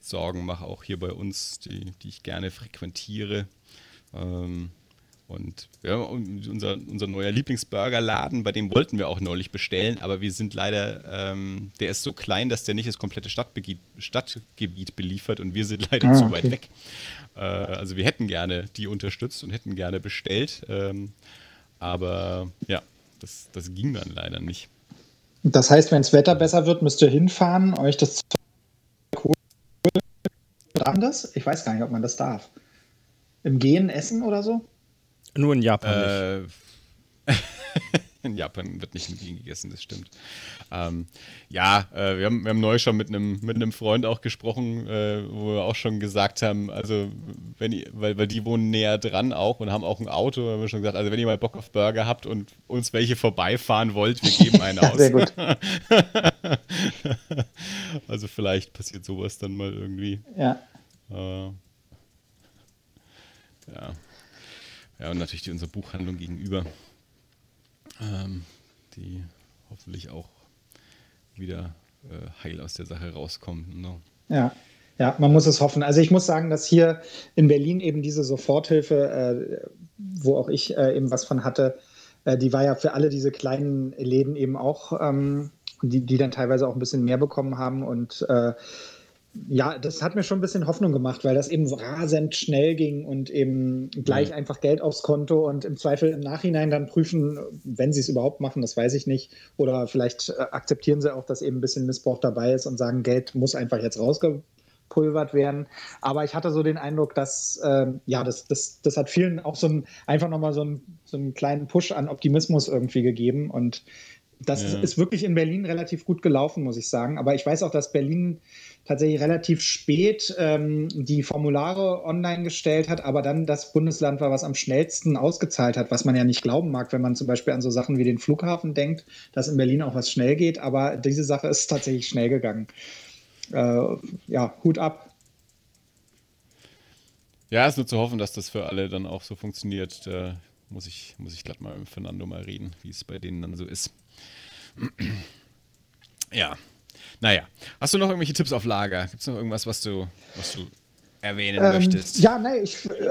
Sorgen mache, auch hier bei uns, die, die ich gerne frequentiere. Ähm, und ja, unser, unser neuer Lieblingsburgerladen, bei dem wollten wir auch neulich bestellen, aber wir sind leider, ähm, der ist so klein, dass der nicht das komplette Stadtgebiet, Stadtgebiet beliefert und wir sind leider ah, zu weit weg. Äh, also wir hätten gerne die unterstützt und hätten gerne bestellt, ähm, aber ja, das, das ging dann leider nicht. Das heißt, wenn das Wetter besser wird, müsst ihr hinfahren, euch das holen. Darf das? Ich weiß gar nicht, ob man das darf. Im Gehen essen oder so? Nur in Japan nicht. Äh, in Japan wird nicht mit ihnen gegessen, das stimmt. Ähm, ja, äh, wir, haben, wir haben neu schon mit einem mit einem Freund auch gesprochen, äh, wo wir auch schon gesagt haben, also wenn ihr, weil, weil die wohnen näher dran auch und haben auch ein Auto, haben wir schon gesagt, also wenn ihr mal Bock auf Burger habt und uns welche vorbeifahren wollt, wir geben einen aus. Sehr gut. also vielleicht passiert sowas dann mal irgendwie. Ja. Äh, ja. Ja, und natürlich die, unsere Buchhandlung gegenüber, ähm, die hoffentlich auch wieder äh, heil aus der Sache rauskommt. Ne? Ja. Ja, man muss es hoffen. Also ich muss sagen, dass hier in Berlin eben diese Soforthilfe, äh, wo auch ich äh, eben was von hatte, äh, die war ja für alle diese kleinen Läden eben auch, ähm, die, die dann teilweise auch ein bisschen mehr bekommen haben. Und äh, ja, das hat mir schon ein bisschen Hoffnung gemacht, weil das eben rasend schnell ging und eben gleich mhm. einfach Geld aufs Konto und im Zweifel im Nachhinein dann prüfen, wenn sie es überhaupt machen, das weiß ich nicht. Oder vielleicht äh, akzeptieren sie auch, dass eben ein bisschen Missbrauch dabei ist und sagen, Geld muss einfach jetzt rausgepulvert werden. Aber ich hatte so den Eindruck, dass, äh, ja, das, das, das hat vielen auch so ein, einfach nochmal so, ein, so einen kleinen Push an Optimismus irgendwie gegeben und Das ja. ist wirklich in Berlin relativ gut gelaufen, muss ich sagen. Aber ich weiß auch, dass Berlin tatsächlich relativ spät ähm, die Formulare online gestellt hat, aber dann das Bundesland war, was am schnellsten ausgezahlt hat, was man ja nicht glauben mag, wenn man zum Beispiel an so Sachen wie den Flughafen denkt, dass in Berlin auch was schnell geht. Aber diese Sache ist tatsächlich schnell gegangen. Äh, ja, Hut ab. Ja, es ist nur zu hoffen, dass das für alle dann auch so funktioniert. Da muss ich, muss ich glatt mal mit Fernando mal reden, wie es bei denen dann so ist. ja. Naja. Hast du noch irgendwelche Tipps auf Lager? Gibt es noch irgendwas, was du, was du erwähnen ähm, möchtest? Ja, nee, ich, äh,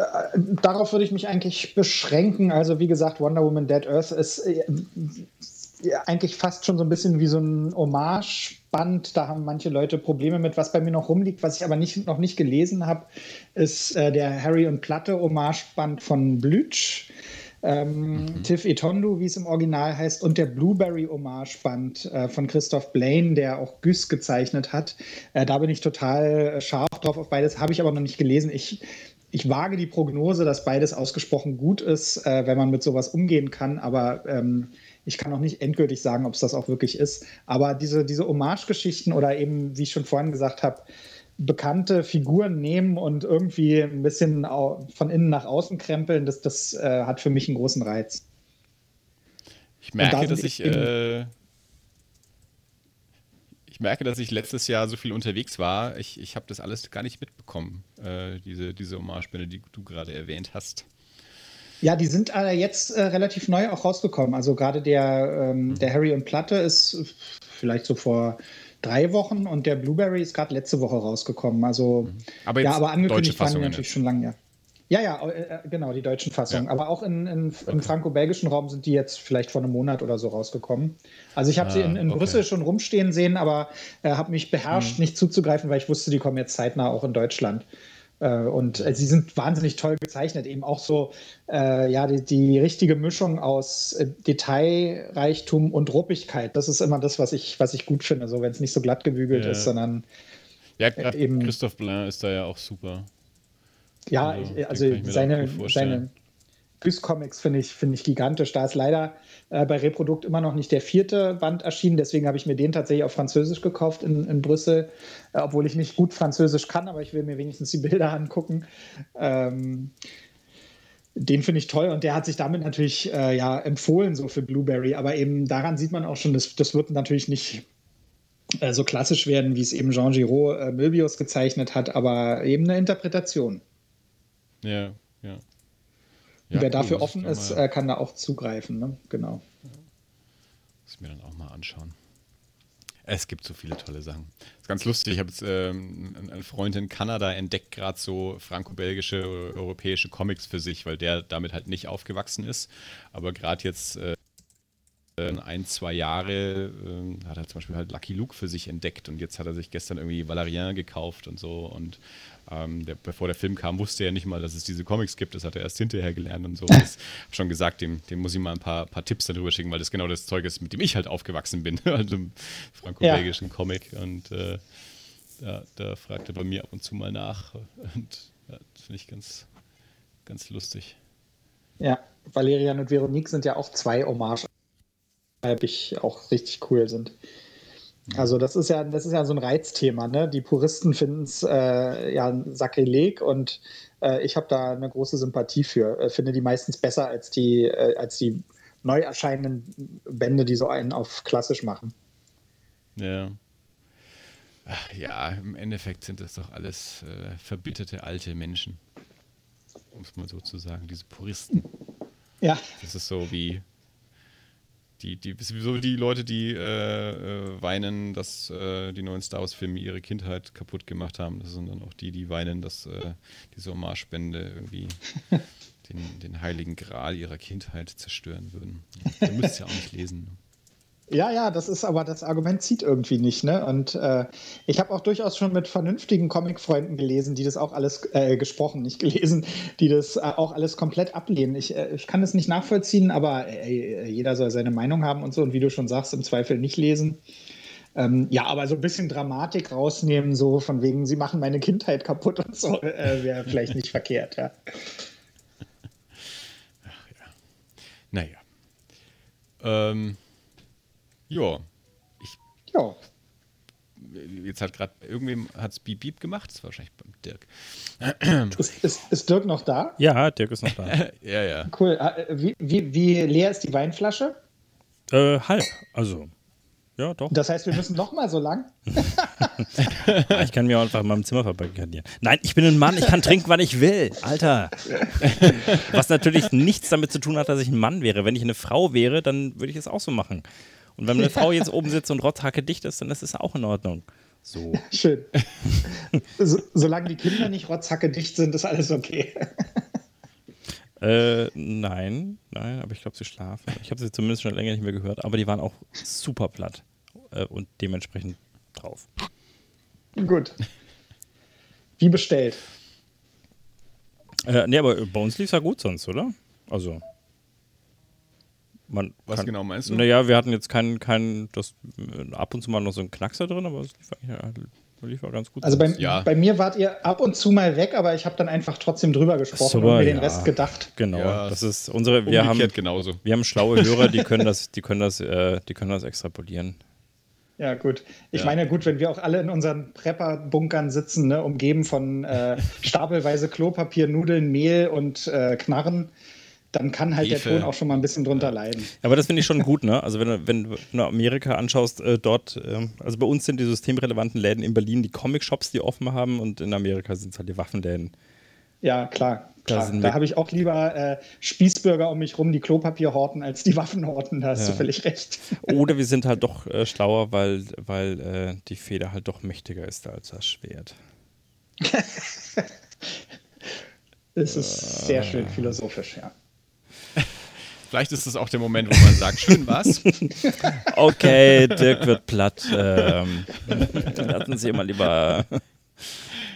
darauf würde ich mich eigentlich beschränken. Also, wie gesagt, Wonder Woman Dead Earth ist äh, eigentlich fast schon so ein bisschen wie so ein Hommage-Band. Da haben manche Leute Probleme mit. Was bei mir noch rumliegt, was ich aber nicht, noch nicht gelesen habe, ist äh, der Harry und Platte Hommage-Band von Blütsch. Ähm, mhm. Tiff Etondu, wie es im Original heißt, und der Blueberry Hommage-Band äh, von Christoph Blaine, der auch Güss gezeichnet hat. Äh, da bin ich total äh, scharf drauf auf beides, habe ich aber noch nicht gelesen. Ich, ich wage die Prognose, dass beides ausgesprochen gut ist, äh, wenn man mit sowas umgehen kann, aber ähm, ich kann noch nicht endgültig sagen, ob es das auch wirklich ist. Aber diese, diese Hommage-Geschichten oder eben, wie ich schon vorhin gesagt habe, bekannte Figuren nehmen und irgendwie ein bisschen von innen nach außen krempeln, das, das äh, hat für mich einen großen Reiz. Ich merke, da dass ich, äh, ich merke, dass ich letztes Jahr so viel unterwegs war. Ich, ich habe das alles gar nicht mitbekommen, äh, diese, diese Hommage-Bände, die du gerade erwähnt hast. Ja, die sind äh, jetzt äh, relativ neu auch rausgekommen. Also gerade der, ähm, mhm. der Harry und Platte ist vielleicht so vor drei Wochen und der Blueberry ist gerade letzte Woche rausgekommen. Also, mhm. aber ja, aber angekündigt waren die natürlich schon lange, ja. Ja, ja, äh, äh, genau, die deutschen Fassungen. Ja. Aber auch in, in, okay. im franco-belgischen Raum sind die jetzt vielleicht vor einem Monat oder so rausgekommen. Also ich habe ah, sie in, in okay. Brüssel schon rumstehen sehen, aber äh, habe mich beherrscht, mhm. nicht zuzugreifen, weil ich wusste, die kommen jetzt zeitnah auch in Deutschland. Äh, und äh, sie sind wahnsinnig toll gezeichnet, eben auch so, äh, ja, die, die, richtige Mischung aus äh, Detailreichtum und Ruppigkeit. Das ist immer das, was ich, was ich gut finde, so wenn es nicht so glatt gebügelt ja. ist, sondern ja, eben. Christoph Blain ist da ja auch super. Ja, also, ich, also seine, seine Güss-Comics finde ich, find ich gigantisch. Da ist leider äh, bei Reprodukt immer noch nicht der vierte Band erschienen. Deswegen habe ich mir den tatsächlich auf Französisch gekauft in, in Brüssel, äh, obwohl ich nicht gut Französisch kann, aber ich will mir wenigstens die Bilder angucken. Ähm, den finde ich toll und der hat sich damit natürlich äh, ja empfohlen so für Blueberry, aber eben daran sieht man auch schon, das, das wird natürlich nicht äh, so klassisch werden, wie es eben Jean Giraud äh, Möbius gezeichnet hat, aber eben eine Interpretation. Ja, ja. Ja, Wer cool, dafür offen ist, mal, äh, kann da auch zugreifen. Ne? Genau. Muss ich mir dann auch mal anschauen. Es gibt so viele tolle Sachen. Das ist ganz lustig. Ich habe jetzt ähm, eine Freundin in Kanada entdeckt gerade so franco-belgische, europäische Comics für sich, weil der damit halt nicht aufgewachsen ist. Aber gerade jetzt äh, ein, zwei Jahre äh, hat er zum Beispiel halt Lucky Luke für sich entdeckt und jetzt hat er sich gestern irgendwie Valérien gekauft und so und ähm, der, bevor der Film kam, wusste er nicht mal, dass es diese Comics gibt. Das hat er erst hinterher gelernt und so. Ich habe schon gesagt, dem, dem muss ich mal ein paar, paar Tipps darüber schicken, weil das genau das Zeug ist, mit dem ich halt aufgewachsen bin. also im franco-belgischen ja. Comic. Und äh, da, da fragt er bei mir ab und zu mal nach. Und ja, das finde ich ganz, ganz lustig. Ja, Valerian und Veronique sind ja auch zwei Hommage, die ich auch richtig cool sind. Also das ist ja, das ist ja so ein Reizthema. Ne? Die Puristen finden es äh, ja Sakrileg und äh, ich habe da eine große Sympathie für. Äh, finde die meistens besser als die, äh, als die neu erscheinenden Bände, die so einen auf klassisch machen. Ja. Ach, ja, im Endeffekt sind das doch alles äh, verbitterte alte Menschen. Um es mal so zu sagen, diese Puristen. Ja. Das ist so wie die, die, so die Leute, die äh, äh, weinen, dass äh, die neuen Star Wars-Filme ihre Kindheit kaputt gemacht haben. Das sind dann auch die, die weinen, dass äh, diese Hommage-Spende irgendwie den, den heiligen Gral ihrer Kindheit zerstören würden. Ihr müsst es ja auch nicht lesen. Ja, ja, das ist aber das Argument zieht irgendwie nicht, ne? Und äh, ich habe auch durchaus schon mit vernünftigen Comic-Freunden gelesen, die das auch alles äh, gesprochen, nicht gelesen, die das äh, auch alles komplett ablehnen. Ich, äh, ich kann das nicht nachvollziehen, aber jeder soll seine Meinung haben und so. Und wie du schon sagst, im Zweifel nicht lesen. Ähm, ja, aber so ein bisschen Dramatik rausnehmen, so von wegen, sie machen meine Kindheit kaputt und so, äh, wäre vielleicht nicht verkehrt, ja. Ach ja. Naja. Ähm Ja. Ja. Jetzt hat gerade irgendwem hat's Beep Beep gemacht. Das war wahrscheinlich beim Dirk. Ist, ist, ist Dirk noch da? Ja, Dirk ist noch da. ja, ja. Cool. Äh, Wie, wie, wie leer ist die Weinflasche? äh, halb, also. Ja, doch. Das heißt, wir müssen noch mal so lang? Ich kann mir auch einfach in meinem Zimmer verbarrikadieren. Nein, ich bin ein Mann, ich kann trinken, wann ich will. Alter. Was natürlich nichts damit zu tun hat, dass ich ein Mann wäre. Wenn ich eine Frau wäre, dann würde ich es auch so machen. Und wenn eine Frau jetzt oben sitzt und rotzhacke dicht ist, dann ist es auch in Ordnung. So. Schön. so, solange die Kinder nicht rotzhacke dicht sind, ist alles okay. Äh, nein, nein, aber ich glaube, sie schlafen. Ich habe sie zumindest schon länger nicht mehr gehört, aber die waren auch super platt äh, und dementsprechend drauf. Gut. Wie bestellt. Äh, nee, aber bei uns lief es ja gut sonst, oder? Also. Man Was kann, genau meinst du? Naja, wir hatten jetzt keinen, keinen, das ab und zu mal noch so einen Knackser drin, aber es lief eigentlich ja, lief auch ganz gut. Also bei. Ja. bei mir wart ihr ab und zu mal weg, aber ich habe dann einfach trotzdem drüber gesprochen Super, und mir den ja. Rest gedacht. Genau, Ja, das ist unsere, wir haben, genauso. wir haben schlaue Hörer, die können das, die können das, äh, die können das extrapolieren. Ja, gut. Ich Ja. meine, gut, wenn wir auch alle in unseren Prepper-Bunkern sitzen, ne, umgeben von äh, stapelweise Klopapier, Nudeln, Mehl und äh, Knarren, dann kann halt Hefe. der Ton auch schon mal ein bisschen drunter leiden. Aber das finde ich schon gut, ne? Also wenn du, wenn du Amerika anschaust, äh, dort, ähm, also bei uns sind die systemrelevanten Läden in Berlin die Comic-Shops, die offen haben und in Amerika sind es halt die Waffenläden. Ja, klar. Da klar. Da wir- habe ich auch lieber äh, Spießbürger um mich rum, die Klopapier horten, als die Waffen horten. Da hast Ja. du völlig recht. Oder wir sind halt doch äh, schlauer, weil, weil äh, die Feder halt doch mächtiger ist als das Schwert. Es ist sehr schön philosophisch, ja. Vielleicht ist das auch der Moment, wo man sagt, schön was. Okay, Dirk wird platt. Ähm, lassen Sie mal lieber.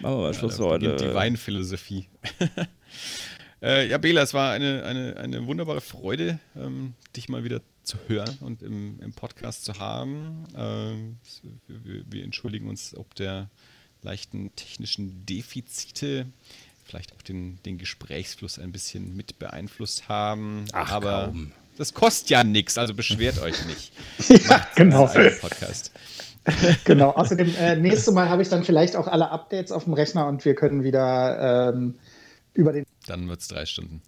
Machen wir mal Schluss beginnt heute. die Weinphilosophie. äh, ja, Bela, es war eine, eine, eine wunderbare Freude, ähm, dich mal wieder zu hören und im, im Podcast zu haben. Ähm, wir, wir entschuldigen uns ob der leichten technischen Defizite, vielleicht auch den, den Gesprächsfluss ein bisschen mit beeinflusst haben. Ach, Aber kaum. das kostet ja nichts, also beschwert euch nicht. ja, genau. Podcast. genau. Außerdem, äh, nächstes Mal habe ich dann vielleicht auch alle Updates auf dem Rechner und wir können wieder ähm, über den Dann wird es drei Stunden.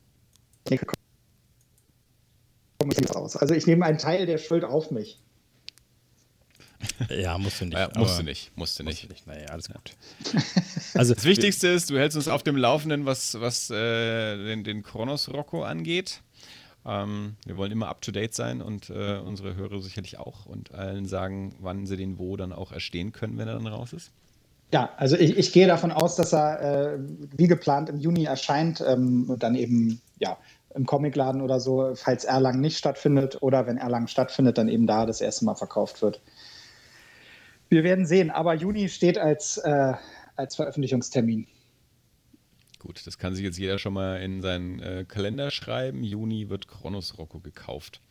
Also ich nehme einen Teil der Schuld auf mich. Ja, musst du nicht. Ja, musst du nicht, musst du Musst nicht. du nicht. Naja, alles gut. Also, Das Wichtigste ist, du hältst uns auf dem Laufenden, was, was äh, den, den Kronos Rocco angeht. Ähm, wir wollen immer up to date sein und äh, unsere Hörer sicherlich auch und allen sagen, wann sie den wo dann auch erstehen können, wenn er dann raus ist. Ja, also ich, ich gehe davon aus, dass er äh, wie geplant im Juni erscheint ähm, und dann eben ja im Comicladen oder so, falls Erlangen nicht stattfindet oder wenn Erlangen stattfindet, dann eben da das erste Mal verkauft wird. Wir werden sehen, aber Juni steht als, äh, als Veröffentlichungstermin. Gut, das kann sich jetzt jeder schon mal in seinen äh, Kalender schreiben. Juni wird Kronos Rocco gekauft.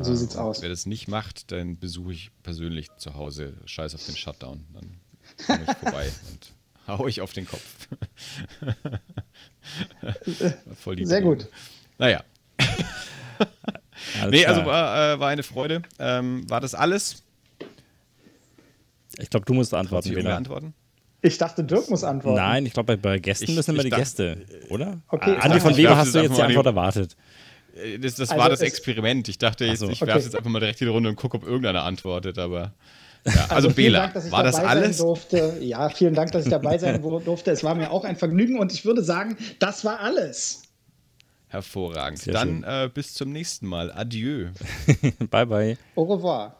So sieht's und aus. Wer das nicht macht, dann besuche ich persönlich zu Hause. Scheiß auf den Shutdown. Dann komme ich vorbei und hau ich auf den Kopf. Voll die Sehr Idee. gut. Naja. Nee, klar. also war, äh, war eine Freude. Ähm, war das alles? Ich glaube, du musst Traut antworten, Bela. antworten? Ich dachte, Dirk muss antworten. Nein, ich glaube, bei, bei Gästen Ich- müssen immer die dachte- Gäste, oder? Okay, Andi, von werf hast du jetzt die Antwort erwartet? Äh, Das, das Also war das Experiment. Ich dachte, jetzt, so. ich werfe Okay. jetzt einfach mal direkt in die Runde und gucke, ob irgendeiner antwortet. Aber ja, also, vielen Bela, Dank, dass ich war das dabei alles? Sein durfte. Ja, vielen Dank, dass ich dabei sein durfte. Es war mir auch ein Vergnügen und ich würde sagen, das war alles. Hervorragend. Sehr Dann äh, bis zum nächsten Mal. Adieu. bye, bye. Au revoir.